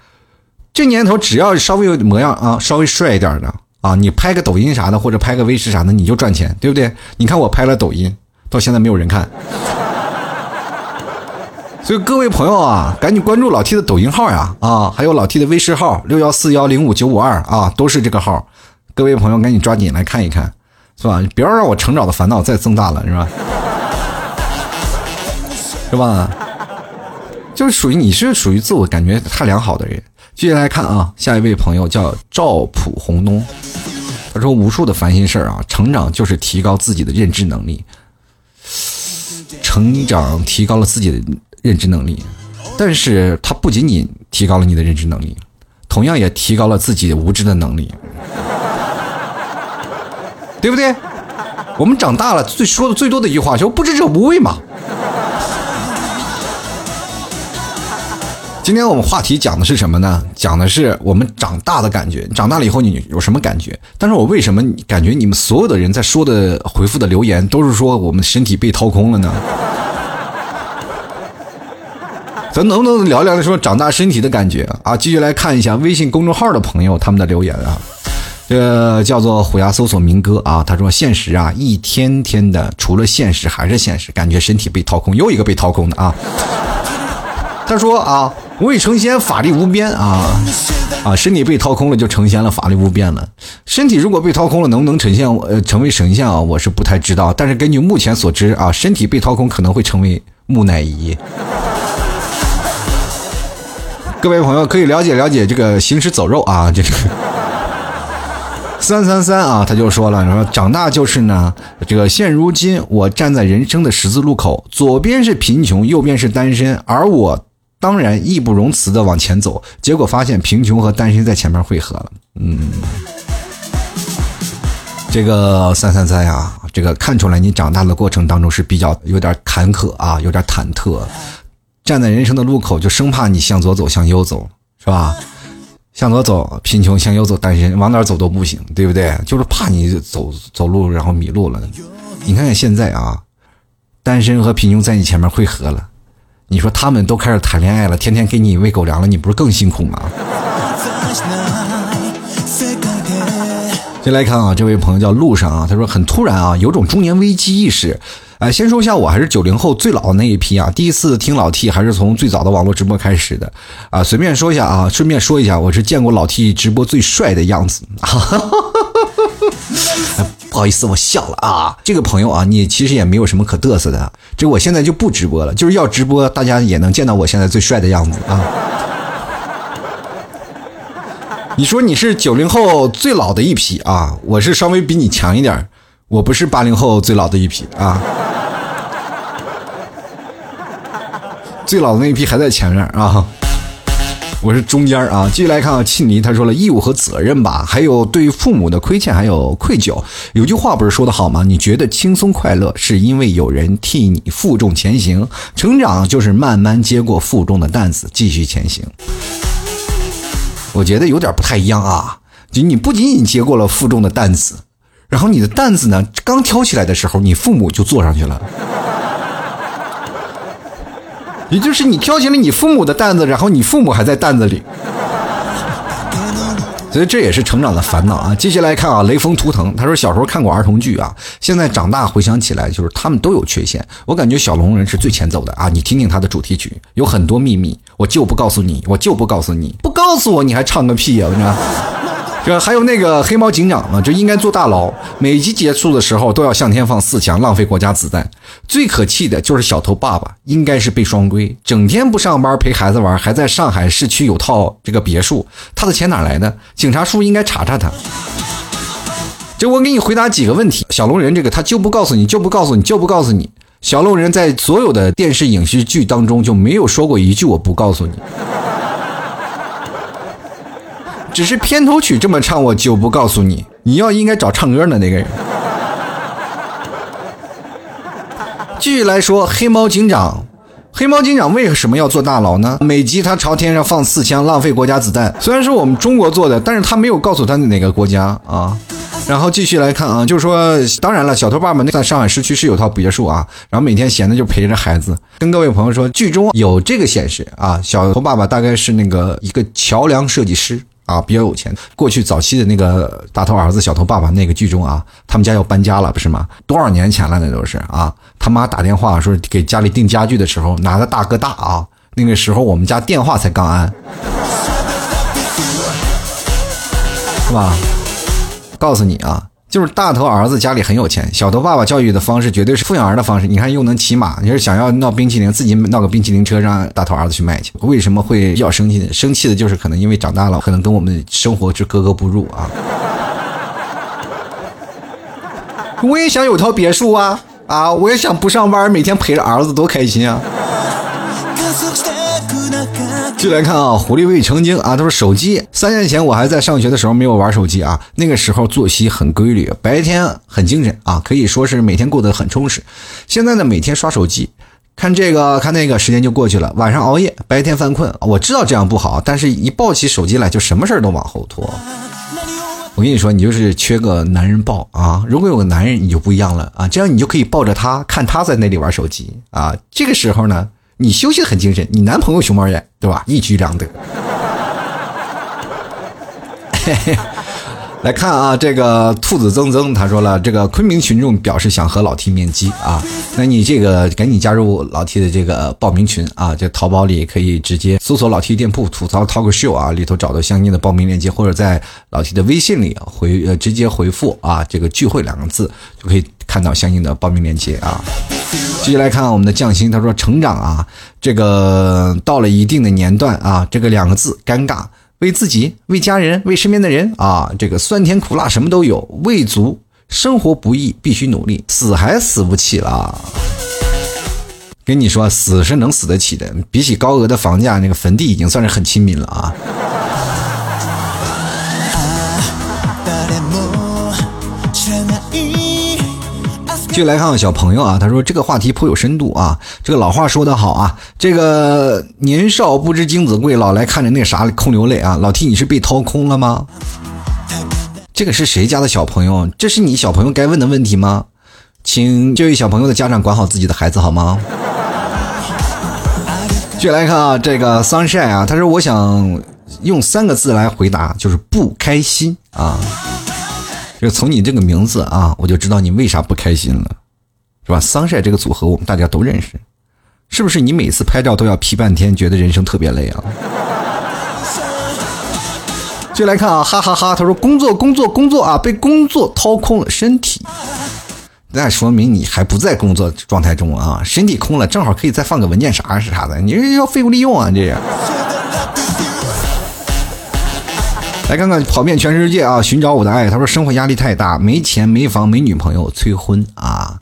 这年头只要稍微有模样啊，稍微帅一点的啊，你拍个抖音啥的，或者拍个微视啥的，你就赚钱，对不对？你看我拍了抖音，到现在没有人看。所以各位朋友啊，赶紧关注老 T 的抖音号呀，啊，还有老 T 的微视号六幺四幺零五九五二啊，都是这个号。各位朋友赶紧抓紧来看一看，是吧？不要让我成长的烦恼再增大了，是吧？是吧？就是属于你是属于自我感觉太良好的人。接下来看啊，下一位朋友叫赵普红东，他说无数的烦心事儿啊，成长就是提高自己的认知能力，成长提高了自己的认知能力，但是他不仅仅提高了你的认知能力，同样也提高了自己无知的能力，对不对？我们长大了最说的最多的一句话就不知者无畏嘛。今天我们话题讲的是什么呢？讲的是我们长大的感觉。长大了以后你有什么感觉？但是我为什么感觉你们所有的人在说的回复的留言都是说我们身体被掏空了呢？咱能不能聊聊说长大身体的感觉啊？继续来看一下微信公众号的朋友他们的留言啊。这叫做虎牙搜索明哥啊，他说现实啊一天天的除了现实还是现实，感觉身体被掏空，又一个被掏空的啊。他说啊。未成仙，法力无边啊啊！身体被掏空了，就成仙了，法力无边了。身体如果被掏空了，能不能成仙？呃，成为神仙啊？我是不太知道。但是根据目前所知啊，身体被掏空可能会成为木乃伊。各位朋友可以了解了解这个行尸走肉啊，这个 三三三啊，他就说了，说长大就是呢，这个现如今我站在人生的十字路口，左边是贫穷，右边是单身，而我。当然义不容辞的往前走，结果发现贫穷和单身在前面汇合了。嗯，这个三三三呀，这个看出来你长大的过程当中是比较有点坎坷啊，有点忐忑，站在人生的路口就生怕你向左走向右走，是吧？向左走贫穷，向右走单身，往哪走都不行，对不对？就是怕你走走路然后迷路了。你看看现在啊，单身和贫穷在你前面汇合了。你说他们都开始谈恋爱了，天天给你喂狗粮了，你不是更辛苦吗？先来看啊，这位朋友叫路上啊，他说很突然啊，有种中年危机意识。哎，先说一下，我还是九零后最老的那一批啊，第一次听老 T 还是从最早的网络直播开始的啊。随便说一下啊，顺便说一下，我是见过老 T 直播最帅的样子。哈哈哈。不好意思，我笑了啊。这个朋友啊，你其实也没有什么可嘚瑟的。这我现在就不直播了，就是要直播，大家也能见到我现在最帅的样子啊。你说你是九零后最老的一批啊，我是稍微比你强一点，我不是八零后最老的一批啊。最老的那一批还在前面啊。我是中间啊，继续来看啊，庆黎他说了义务和责任吧，还有对父母的亏欠，还有愧疚。有句话不是说的好吗？你觉得轻松快乐，是因为有人替你负重前行。成长就是慢慢接过负重的担子，继续前行。我觉得有点不太一样啊，就你不仅仅接过了负重的担子，然后你的担子呢，刚挑起来的时候，你父母就坐上去了。也就是你挑起了你父母的担子，然后你父母还在担子里，所以这也是成长的烦恼啊。接下来看啊，雷锋图腾，他说小时候看过儿童剧啊，现在长大回想起来，就是他们都有缺陷。我感觉小龙人是最欠揍的啊！你听听他的主题曲，有很多秘密，我就不告诉你，我就不告诉你，不告诉我你还唱个屁呀！我讲。这还有那个黑猫警长呢，就应该坐大牢。每集结束的时候都要向天放四枪，浪费国家子弹。最可气的就是小头爸爸，应该是被双规，整天不上班陪孩子玩，还在上海市区有套这个别墅，他的钱哪来的？警察叔应该查查他。就我给你回答几个问题，小龙人这个他就不告诉你，就不告诉你，就不告诉你。小龙人在所有的电视影视剧当中就没有说过一句我不告诉你。只是片头曲这么唱，我就不告诉你。你要应该找唱歌的那个人。继续来说，黑猫警长黑猫警长为什么要坐大牢呢？每集他朝天上放四枪，浪费国家子弹。虽然是我们中国做的，但是他没有告诉他哪个国家啊。然后继续来看啊，就是说，当然了，小偷爸爸那在上海市区是有套别墅啊，然后每天闲的就陪着孩子。跟各位朋友说，剧中有这个显示啊，小偷爸爸大概是那个一个桥梁设计师啊，比较有钱。过去早期的那个大头儿子小头爸爸那个剧中啊，他们家要搬家了，不是吗？多少年前了，那都是啊。他妈打电话说给家里订家具的时候，拿个大哥大啊，那个时候我们家电话才刚安，是吧？告诉你啊，就是大头儿子家里很有钱，小头爸爸教育的方式绝对是富养儿的方式。你看又能骑马，你是想要闹冰淇淋，自己闹个冰淇淋车让大头儿子去卖去。为什么会比较生气？生气的就是可能因为长大了，可能跟我们生活就格格不入啊。我也想有套别墅啊啊！我也想不上班，每天陪着儿子多开心啊。继续来看啊，狐狸未成精啊，他说手机三年前我还在上学的时候没有玩手机啊，那个时候作息很规律，白天很精神啊，可以说是每天过得很充实。现在呢，每天刷手机，看这个看那个，时间就过去了，晚上熬夜，白天犯困。我知道这样不好，但是一抱起手机来，就什么事儿都往后拖。我跟你说，你就是缺个男人抱啊！如果有个男人，你就不一样了啊！这样你就可以抱着他，看他在那里玩手机啊。这个时候呢。你休息的很精神，你男朋友熊猫眼，对吧？一举两得。来看啊，这个兔子增增他说了，这个昆明群众表示想和老 T 面基啊，那你这个赶紧加入老 T 的这个报名群啊，这淘宝里可以直接搜索老 T 店铺吐槽 talk show 啊，里头找到相应的报名链接，或者在老 T 的微信里回呃直接回复啊这个聚会两个字，就可以看到相应的报名链接啊。继续来看我们的匠心，他说成长啊，这个到了一定的年段啊，这个两个字尴尬。为自己，为家人，为身边的人啊，这个酸甜苦辣什么都有，未足。生活不易，必须努力，死还死不起了。跟你说，死是能死得起的，比起高额的房价，那个坟地已经算是很亲民了啊。就来看看小朋友啊，他说这个话题颇有深度啊。这个老话说得好啊，这个年少不知精子贵，老来看着那啥空流泪啊。老 T，你是被掏空了吗？这个是谁家的小朋友？这是你小朋友该问的问题吗？请这位小朋友的家长管好自己的孩子好吗？继续来看啊，这个 sunshine 啊，他说我想用三个字来回答，就是不开心啊。就从你这个名字啊，我就知道你为啥不开心了，是吧？桑晒这个组合我们大家都认识，是不是？你每次拍照都要 P 半天，觉得人生特别累啊？就来看啊，哈哈哈！他说工作工作工作啊，被工作掏空了身体，那说明你还不在工作状态中啊，身体空了，正好可以再放个文件啥是啥的，你这要废物利用啊，这是。来看看跑遍全世界啊，寻找我的爱。他说生活压力太大，没钱没房没女朋友，催婚啊！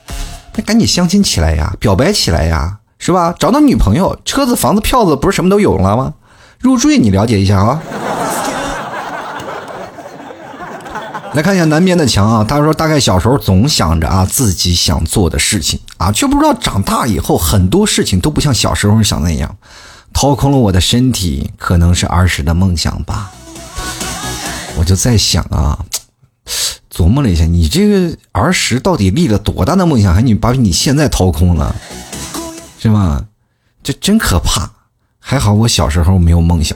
那赶紧相亲起来呀，表白起来呀，是吧？找到女朋友，车子房子票子不是什么都有了吗？入赘你了解一下啊。来看一下南边的墙啊，他说大概小时候总想着啊自己想做的事情啊，却不知道长大以后很多事情都不像小时候想那样，掏空了我的身体，可能是儿时的梦想吧。我就在想啊，琢磨了一下，你这个儿时到底立了多大的梦想，还你把你现在掏空了，是吧？这真可怕。还好我小时候没有梦想，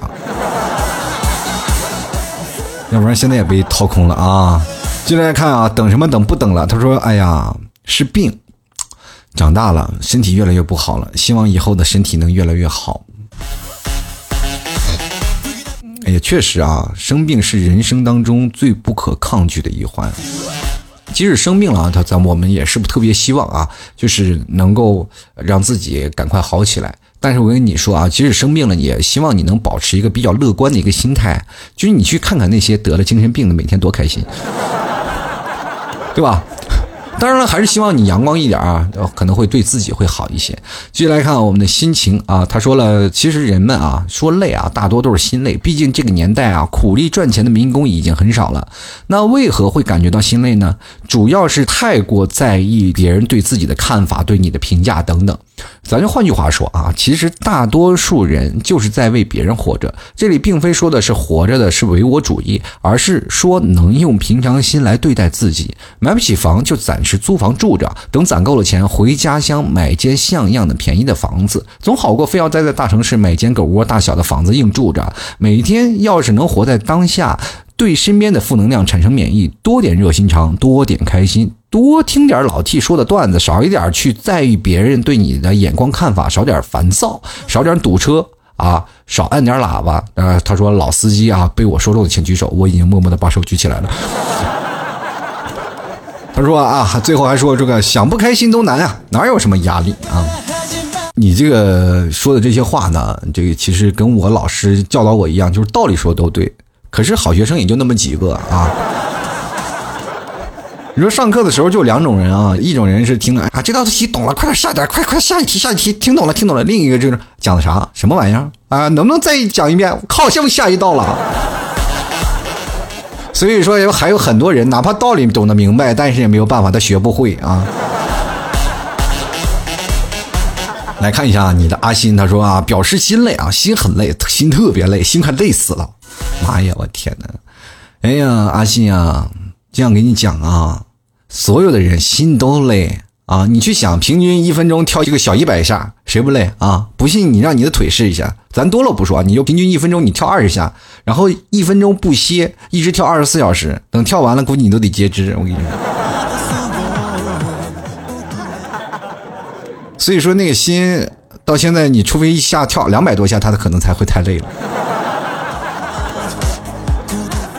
要不然现在也被掏空了啊。进来看啊，等什么等不等了？他说：“哎呀，是病，长大了，身体越来越不好了，希望以后的身体能越来越好。”哎呀，确实啊，生病是人生当中最不可抗拒的一环。即使生病了，他咱我们也是不特别希望啊，就是能够让自己赶快好起来。但是我跟你说啊，即使生病了，也希望你能保持一个比较乐观的一个心态。就是你去看看那些得了精神病的，每天多开心，对吧？当然了，还是希望你阳光一点啊，可能会对自己会好一些。继续来看我们的心情啊，他说了，其实人们啊说累啊，大多都是心累。毕竟这个年代啊，苦力赚钱的民工已经很少了。那为何会感觉到心累呢？主要是太过在意别人对自己的看法、对你的评价等等。咱就换句话说啊，其实大多数人就是在为别人活着。这里并非说的是活着的是唯我主义，而是说能用平常心来对待自己。买不起房就暂时租房住着，等攒够了钱回家乡买间像样的便宜的房子，总好过非要待在大城市买间狗窝大小的房子硬住着。每天要是能活在当下。对身边的负能量产生免疫，多点热心肠，多点开心，多听点老 T 说的段子，少一点去在意别人对你的眼光看法，少点烦躁，少点堵车啊，少按点喇叭。呃，他说老司机啊，被我说中请举手，我已经默默的把手举起来了。他说啊，最后还说这个想不开心都难啊，哪有什么压力啊？你这个说的这些话呢，这个其实跟我老师教导我一样，就是道理说的都对。可是好学生也就那么几个啊！你说上课的时候就两种人啊，一种人是听啊这道题懂了，快点下点，快快下一题下一题，听懂了听懂了。另一个就是讲的啥什么玩意儿啊？能不能再讲一遍？靠，像下一道了。所以说还有很多人，哪怕道理懂得明白，但是也没有办法，他学不会啊。来看一下你的阿新，他说啊，表示心累啊，心很累，心特别累，心快累死了。妈呀，我天哪！哎呀，阿信啊，这样给你讲啊，所有的人心都累啊。你去想，平均一分钟跳一个小一百下，谁不累啊？不信你让你的腿试一下，咱多了不说，你就平均一分钟你跳二十下，然后一分钟不歇，一直跳二十四小时，等跳完了，估计你都得截肢。我跟你说，所以说那个心到现在，你除非一下跳两百多下，他的可能才会太累了。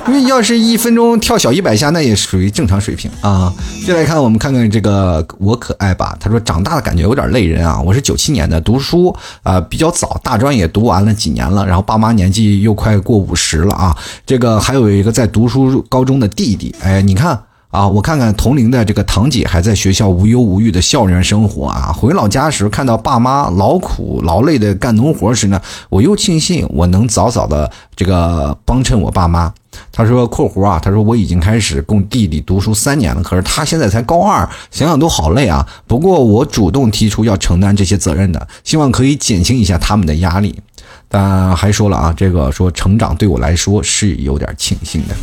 因为要是一分钟跳小一百下，那也属于正常水平啊。接来看，我们看看这个我可爱吧。他说长大的感觉有点累人啊。我是九七年的，读书啊比较早，大专也读完了几年了。然后爸妈年纪又快过五十了啊。这个还有一个在读书高中的弟弟，哎，你看。啊，我看看同龄的这个堂姐还在学校无忧无虑的校园生活啊。回老家时看到爸妈劳苦劳累的干农活时呢，我又庆幸我能早早的这个帮衬我爸妈。他说（括弧啊），他说我已经开始供弟弟读书三年了，可是他现在才高二，想想都好累啊。不过我主动提出要承担这些责任的，希望可以减轻一下他们的压力。但还说了啊，这个说成长对我来说是有点庆幸的。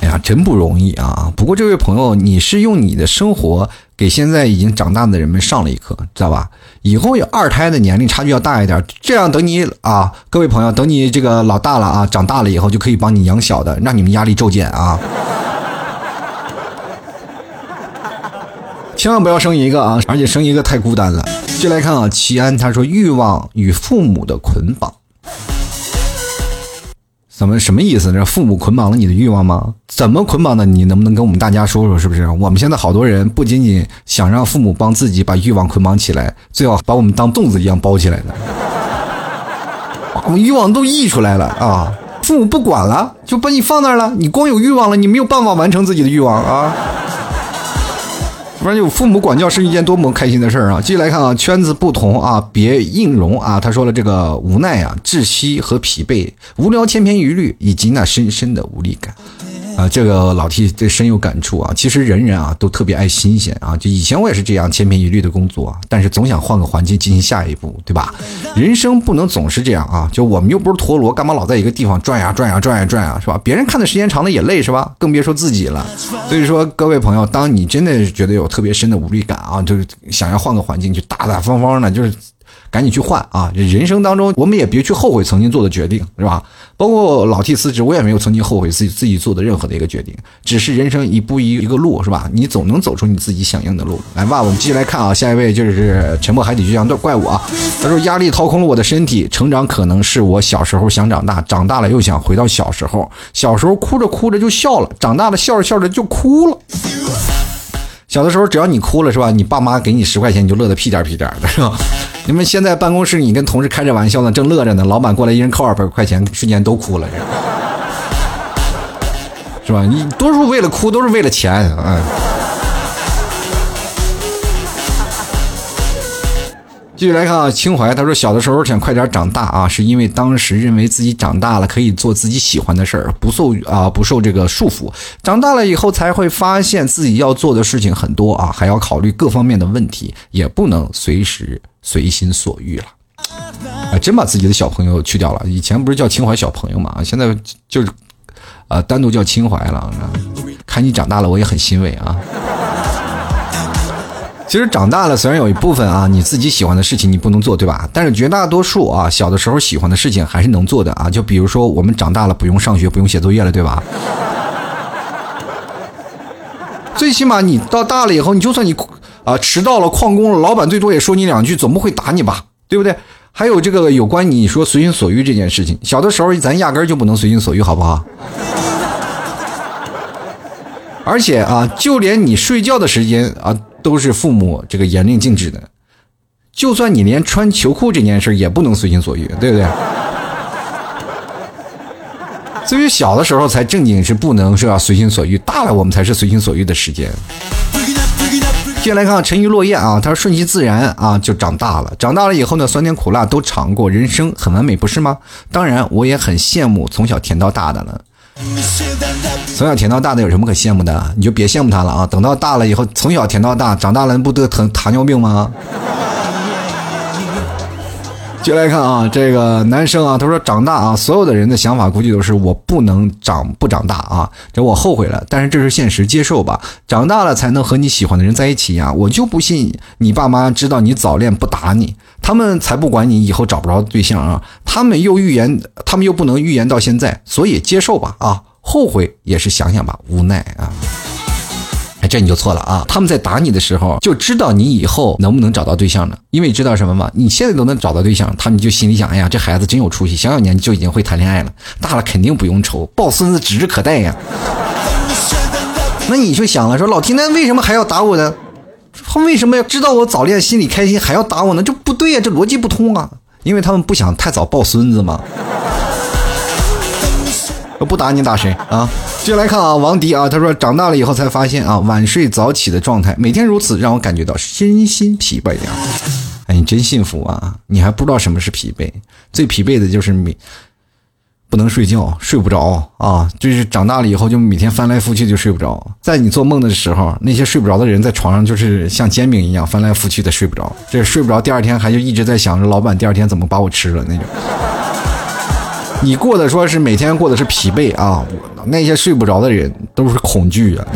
哎呀，真不容易啊！不过这位朋友，你是用你的生活给现在已经长大的人们上了一课，知道吧？以后有二胎的年龄差距要大一点，这样等你啊，各位朋友，等你这个老大了啊，长大了以后就可以帮你养小的，让你们压力骤减啊！千万不要生一个啊，而且生一个太孤单了。就来看啊，齐安他说，欲望与父母的捆绑。怎么什么意思？这父母捆绑了你的欲望吗？怎么捆绑的？你能不能跟我们大家说说？是不是？我们现在好多人不仅仅想让父母帮自己把欲望捆绑起来，最好把我们当粽子一样包起来的，我们欲望都溢出来了啊！父母不管了，就把你放那儿了，你光有欲望了，你没有办法完成自己的欲望啊！不然有父母管教是一件多么开心的事儿啊！继续来看啊，圈子不同啊，别硬融啊。他说了这个无奈啊、窒息和疲惫、无聊、千篇一律，以及那深深的无力感。啊，这个老 T 这深有感触啊！其实人人啊都特别爱新鲜啊，就以前我也是这样千篇一律的工作，但是总想换个环境进行下一步，对吧？人生不能总是这样啊！就我们又不是陀螺，干嘛老在一个地方转呀转呀转呀转呀，是吧？别人看的时间长了也累，是吧？更别说自己了。所以说，各位朋友，当你真的觉得有特别深的无力感啊，就是想要换个环境，就大大方方的，就是。赶紧去换啊！人生当中，我们也别去后悔曾经做的决定，是吧？包括老 T 辞职，我也没有曾经后悔自己自己做的任何的一个决定，只是人生一步一一个路，是吧？你总能走出你自己想要的路。来吧，我们继续来看啊，下一位就是沉默海底就像怪物啊。他说：“压力掏空了我的身体，成长可能是我小时候想长大，长大了又想回到小时候。小时候哭着哭着就笑了，长大了笑着笑着就哭了。”小的时候，只要你哭了是吧？你爸妈给你十块钱，你就乐得屁颠屁颠的是吧？你们现在办公室，你跟同事开着玩笑呢，正乐着呢，老板过来一人扣二百块钱，瞬间都哭了，是吧？你多数为了哭，都是为了钱，嗯。继续来看啊，清怀他说小的时候想快点长大啊，是因为当时认为自己长大了可以做自己喜欢的事儿，不受啊不受这个束缚。长大了以后才会发现自己要做的事情很多啊，还要考虑各方面的问题，也不能随时随心所欲了。啊，真把自己的小朋友去掉了。以前不是叫清怀小朋友嘛，现在就是啊单独叫清怀了。看你长大了，我也很欣慰啊。其实长大了，虽然有一部分啊，你自己喜欢的事情你不能做，对吧？但是绝大多数啊，小的时候喜欢的事情还是能做的啊。就比如说，我们长大了不用上学，不用写作业了，对吧？最起码你到大了以后，你就算你啊迟到了、旷工了，老板最多也说你两句，总不会打你吧？对不对？还有这个有关你说随心所欲这件事情，小的时候咱压根就不能随心所欲，好不好？而且啊，就连你睡觉的时间啊。都是父母这个严令禁止的，就算你连穿秋裤这件事也不能随心所欲，对不对？所以小的时候才正经是不能是要随心所欲，大了我们才是随心所欲的时间。接下来看沉鱼落雁啊，他说顺其自然啊，就长大了。长大了以后呢，酸甜苦辣都尝过，人生很完美，不是吗？当然，我也很羡慕从小甜到大的了。从小甜到大的有什么可羡慕的？你就别羡慕他了啊！等到大了以后，从小甜到大，长大了不得疼糖尿病吗？接来看啊，这个男生啊，他说长大啊，所有的人的想法估计都是我不能长不长大啊，这我后悔了，但是这是现实，接受吧。长大了才能和你喜欢的人在一起呀，我就不信你爸妈知道你早恋不打你，他们才不管你以后找不着对象啊，他们又预言，他们又不能预言到现在，所以接受吧啊，后悔也是想想吧，无奈啊。这你就错了啊！他们在打你的时候就知道你以后能不能找到对象呢？因为知道什么吗？你现在都能找到对象，他们就心里想：哎呀，这孩子真有出息，小小年纪就已经会谈恋爱了，大了肯定不用愁，抱孙子指日可待呀。那你就想了，说老天，那为什么还要打我呢？他为什么要知道我早恋心里开心还要打我呢？这不对呀，这逻辑不通啊！因为他们不想太早抱孙子嘛。不打你打谁啊？接下来看啊，王迪啊，他说长大了以后才发现啊，晚睡早起的状态，每天如此，让我感觉到身心疲惫呀。哎，你真幸福啊！你还不知道什么是疲惫，最疲惫的就是每不能睡觉，睡不着啊。就是长大了以后就每天翻来覆去就睡不着，在你做梦的时候，那些睡不着的人在床上就是像煎饼一样翻来覆去的睡不着，这睡不着，第二天还就一直在想着老板第二天怎么把我吃了那种。你过的说是每天过的是疲惫啊，那些睡不着的人都是恐惧啊。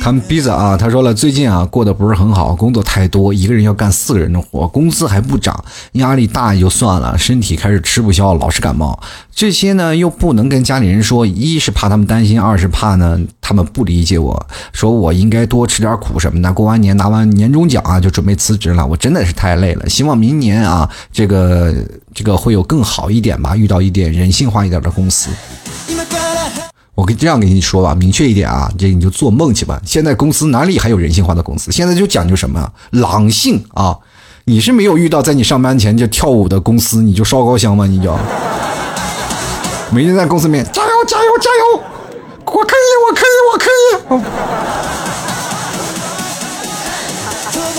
看逼子啊，他说了，最近啊过得不是很好，工作太多，一个人要干四个人的活，工资还不涨，压力大也就算了，身体开始吃不消，老是感冒，这些呢又不能跟家里人说，一是怕他们担心，二是怕呢他们不理解我，说我应该多吃点苦什么的。过完年拿完年终奖啊，就准备辞职了，我真的是太累了，希望明年啊这个这个会有更好一点吧，遇到一点人性化一点的公司。我跟这样跟你说吧，明确一点啊，这你就做梦去吧。现在公司哪里还有人性化的公司？现在就讲究什么狼性啊！你是没有遇到在你上班前就跳舞的公司，你就烧高香吗？你就每天在公司面加油加油加油，我可以我可以我可以。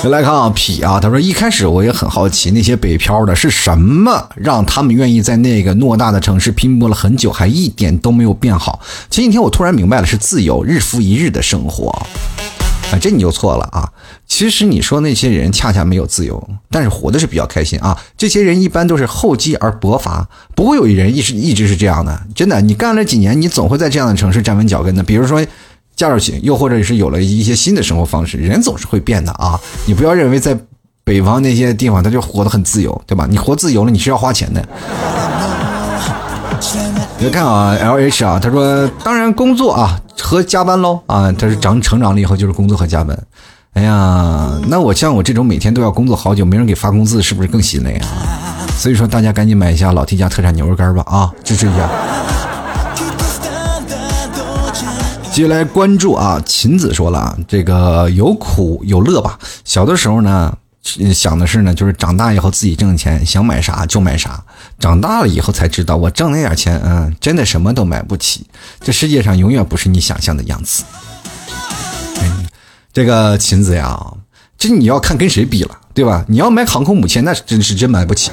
来看啊，痞啊，他说一开始我也很好奇，那些北漂的是什么让他们愿意在那个偌大的城市拼搏了很久，还一点都没有变好。前几天我突然明白了，是自由，日复一日的生活。啊，这你就错了啊！其实你说那些人恰恰没有自由，但是活的是比较开心啊。这些人一般都是厚积而薄发，不会有人一直一直是这样的。真的，你干了几年，你总会在这样的城市站稳脚跟的。比如说。嫁出去，又或者是有了一些新的生活方式，人总是会变的啊！你不要认为在北方那些地方他就活得很自由，对吧？你活自由了，你是要花钱的。别看啊，L H 啊，他说，当然工作啊和加班喽啊，他是长成长了以后就是工作和加班。哎呀，那我像我这种每天都要工作好久，没人给发工资，是不是更心累啊？所以说，大家赶紧买一下老 T 家特产牛肉干吧啊，支持一下。接下来关注啊，秦子说了啊，这个有苦有乐吧。小的时候呢，想的是呢，就是长大以后自己挣钱，想买啥就买啥。长大了以后才知道，我挣那点钱，嗯，真的什么都买不起。这世界上永远不是你想象的样子。这个琴子呀，这你要看跟谁比了，对吧？你要买航空母舰，那真是真买不起，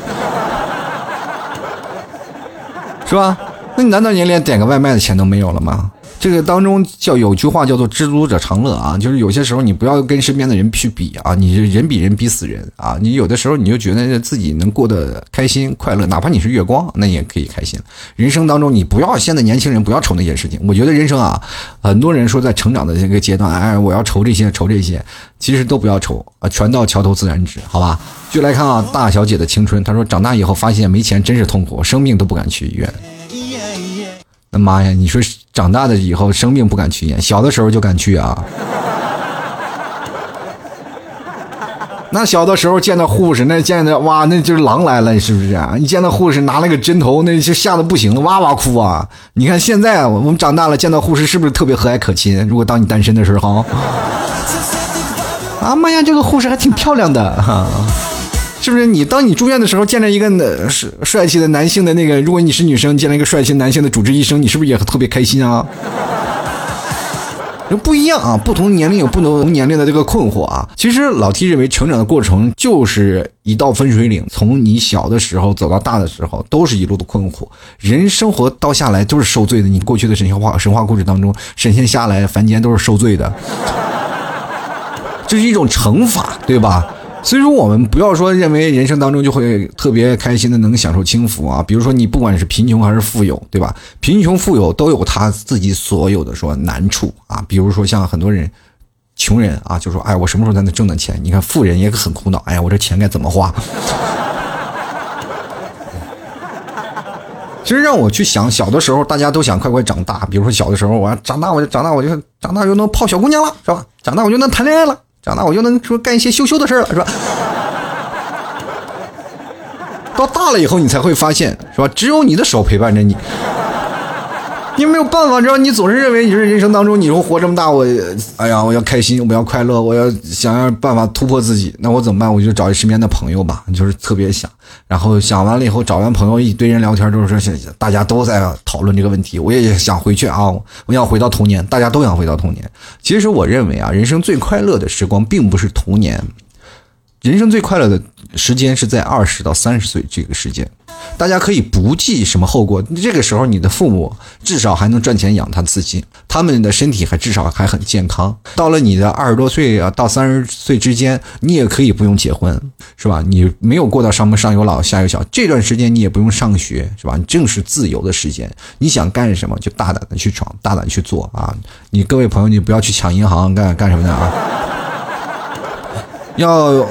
是吧？那你难道你连点个外卖的钱都没有了吗？这个当中叫有句话叫做“知足者常乐”啊，就是有些时候你不要跟身边的人去比啊，你人比人逼死人啊，你有的时候你就觉得自己能过得开心快乐，哪怕你是月光，那也可以开心。人生当中你不要现在年轻人不要愁那些事情，我觉得人生啊，很多人说在成长的这个阶段，哎，我要愁这些愁这些，其实都不要愁啊，船到桥头自然直，好吧？就来看啊，大小姐的青春，她说长大以后发现没钱真是痛苦，生病都不敢去医院。那妈呀，你说长大的以后生病不敢去医院，小的时候就敢去啊？那小的时候见到护士，那见到哇，那就是狼来了，是不是啊？一见到护士拿了个针头，那就吓得不行了，哇哇哭啊！你看现在我们长大了，见到护士是不是特别和蔼可亲？如果当你单身的时候，啊妈呀，这个护士还挺漂亮的哈。是不是你当你住院的时候见着一个帅帅气的男性的那个，如果你是女生见了一个帅气男性的主治医生，你是不是也特别开心啊？不一样啊，不同年龄有不同年龄的这个困惑啊。其实老 T 认为成长的过程就是一道分水岭，从你小的时候走到大的时候，都是一路的困惑。人生活到下来都是受罪的。你过去的神话神话故事当中，神仙下来凡间都是受罪的，这是一种惩罚，对吧？所以说，我们不要说认为人生当中就会特别开心的能享受清福啊。比如说，你不管是贫穷还是富有，对吧？贫穷富有都有他自己所有的说难处啊。比如说，像很多人，穷人啊，就说：“哎，我什么时候才能挣到钱？”你看，富人也很苦恼，哎呀，我这钱该怎么花？其实让我去想，小的时候大家都想快快长大。比如说，小的时候我要长大，我就长大，我就长大就能泡小姑娘了，是吧？长大我就能谈恋爱了。那我就能说干一些羞羞的事了，是吧？到大了以后，你才会发现，是吧？只有你的手陪伴着你。你没有办法，知道你总是认为你是人生当中，你说活这么大，我，哎呀，我要开心，我要快乐，我要想要办法突破自己，那我怎么办？我就找身边的朋友吧，就是特别想，然后想完了以后，找完朋友一堆人聊天，就是说大家都在讨论这个问题，我也想回去啊，我要回到童年，大家都想回到童年。其实我认为啊，人生最快乐的时光并不是童年，人生最快乐的时间是在二十到三十岁这个时间。大家可以不计什么后果，这个时候你的父母至少还能赚钱养他自己，他们的身体还至少还很健康。到了你的二十多岁啊，到三十岁之间，你也可以不用结婚，是吧？你没有过到上不上有老下有小这段时间，你也不用上学，是吧？你正是自由的时间，你想干什么就大胆的去闯，大胆去做啊！你各位朋友，你不要去抢银行干干什么的啊？要。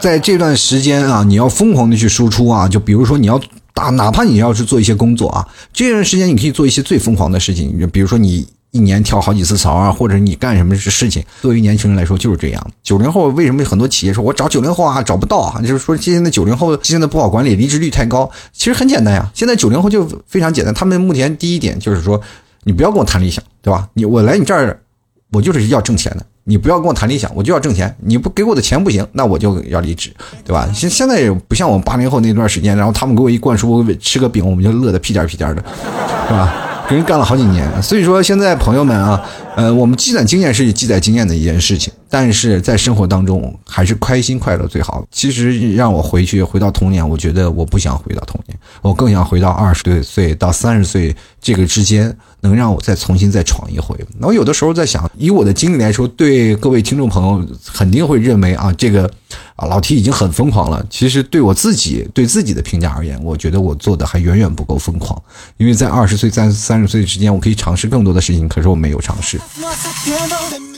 在这段时间啊，你要疯狂的去输出啊！就比如说，你要打，哪怕你要是做一些工作啊，这段时间你可以做一些最疯狂的事情。比如说，你一年跳好几次槽啊，或者你干什么事情。作为年轻人来说，就是这样。九零后为什么很多企业说我找九零后啊找不到啊？就是说现在九零后现在不好管理，离职率太高。其实很简单呀，现在九零后就非常简单。他们目前第一点就是说，你不要跟我谈理想，对吧？你我来你这儿，我就是要挣钱的。你不要跟我谈理想，我就要挣钱。你不给我的钱不行，那我就要离职，对吧？现现在也不像我们八零后那段时间，然后他们给我一灌输吃个饼，我们就乐得屁颠屁颠的，是吧？跟人干了好几年，所以说现在朋友们啊，呃，我们积攒经验是积攒经验的一件事情，但是在生活当中还是开心快乐最好。其实让我回去回到童年，我觉得我不想回到童年，我更想回到二十多岁到三十岁这个之间。能让我再重新再闯一回。那我有的时候在想，以我的经历来说，对各位听众朋友肯定会认为啊，这个啊老 T 已经很疯狂了。其实对我自己对自己的评价而言，我觉得我做的还远远不够疯狂。因为在二十岁、三三十岁之间，我可以尝试更多的事情，可是我没有尝试，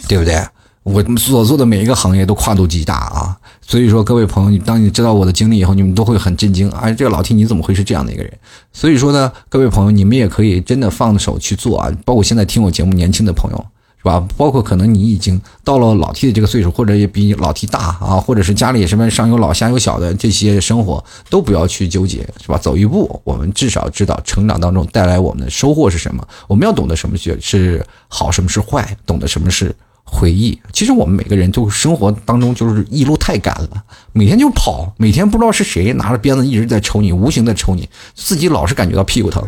对不对？我所做的每一个行业都跨度极大啊。所以说，各位朋友，你当你知道我的经历以后，你们都会很震惊。哎，这个老 T 你怎么会是这样的一个人？所以说呢，各位朋友，你们也可以真的放手去做啊。包括现在听我节目年轻的朋友，吧？包括可能你已经到了老 T 的这个岁数，或者也比老 T 大啊，或者是家里什么上有老下有小的这些生活，都不要去纠结，是吧？走一步，我们至少知道成长当中带来我们的收获是什么。我们要懂得什么是好，什么是坏，懂得什么是。回忆，其实我们每个人就生活当中就是一路太赶了，每天就跑，每天不知道是谁拿着鞭子一直在抽你，无形的抽你，自己老是感觉到屁股疼。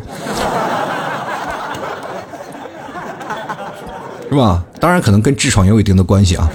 是吧？当然可能跟痔疮也有一定的关系啊。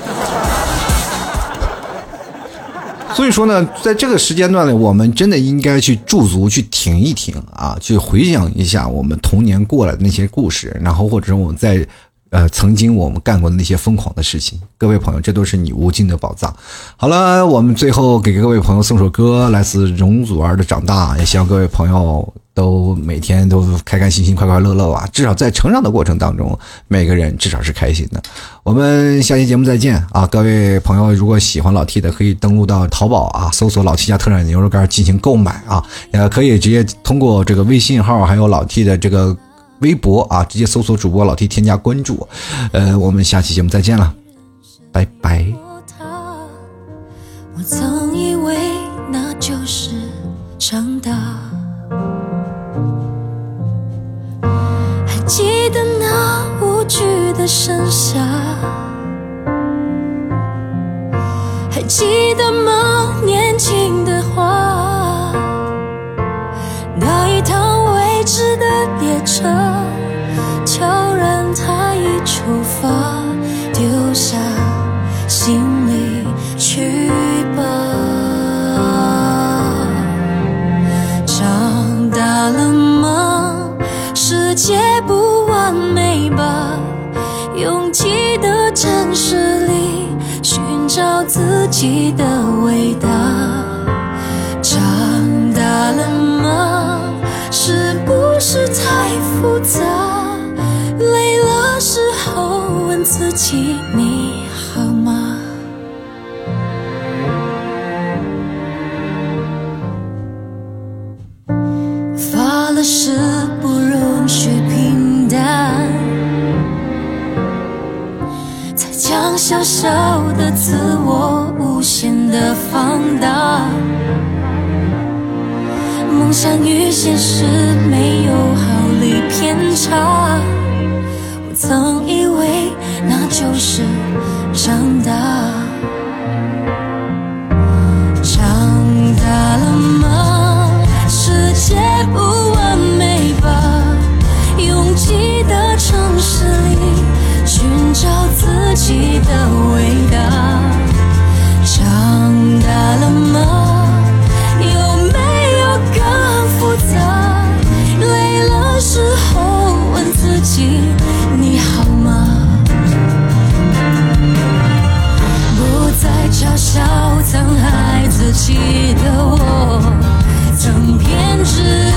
所以说呢，在这个时间段里，我们真的应该去驻足，去停一停啊，去回想一下我们童年过来的那些故事，然后或者我们在。呃，曾经我们干过的那些疯狂的事情，各位朋友，这都是你无尽的宝藏。好了，我们最后给各位朋友送首歌，来自容祖儿的《长大》，也希望各位朋友都每天都开开心心、快快乐乐吧。至少在成长的过程当中，每个人至少是开心的。我们下期节目再见啊！各位朋友，如果喜欢老 T 的，可以登录到淘宝啊，搜索“老 T 家特产牛肉干”进行购买啊，也可以直接通过这个微信号，还有老 T 的这个。微博啊，直接搜索主播老 T 添加关注，呃，我们下期节目再见了，拜拜。我曾去的盛夏，还记得吗？年轻的花，那一趟未知的列车。城市里，寻找自己的味道。长大了吗？是不是太复杂？累了时候问自己你小小的自我无限的放大。梦想与现实没有毫厘偏差。我曾以为那就是长大，你的伟大。长大了吗？有没有更复杂？累了时候问自己。你好吗？不再嘲笑曾爱自己的我，曾偏执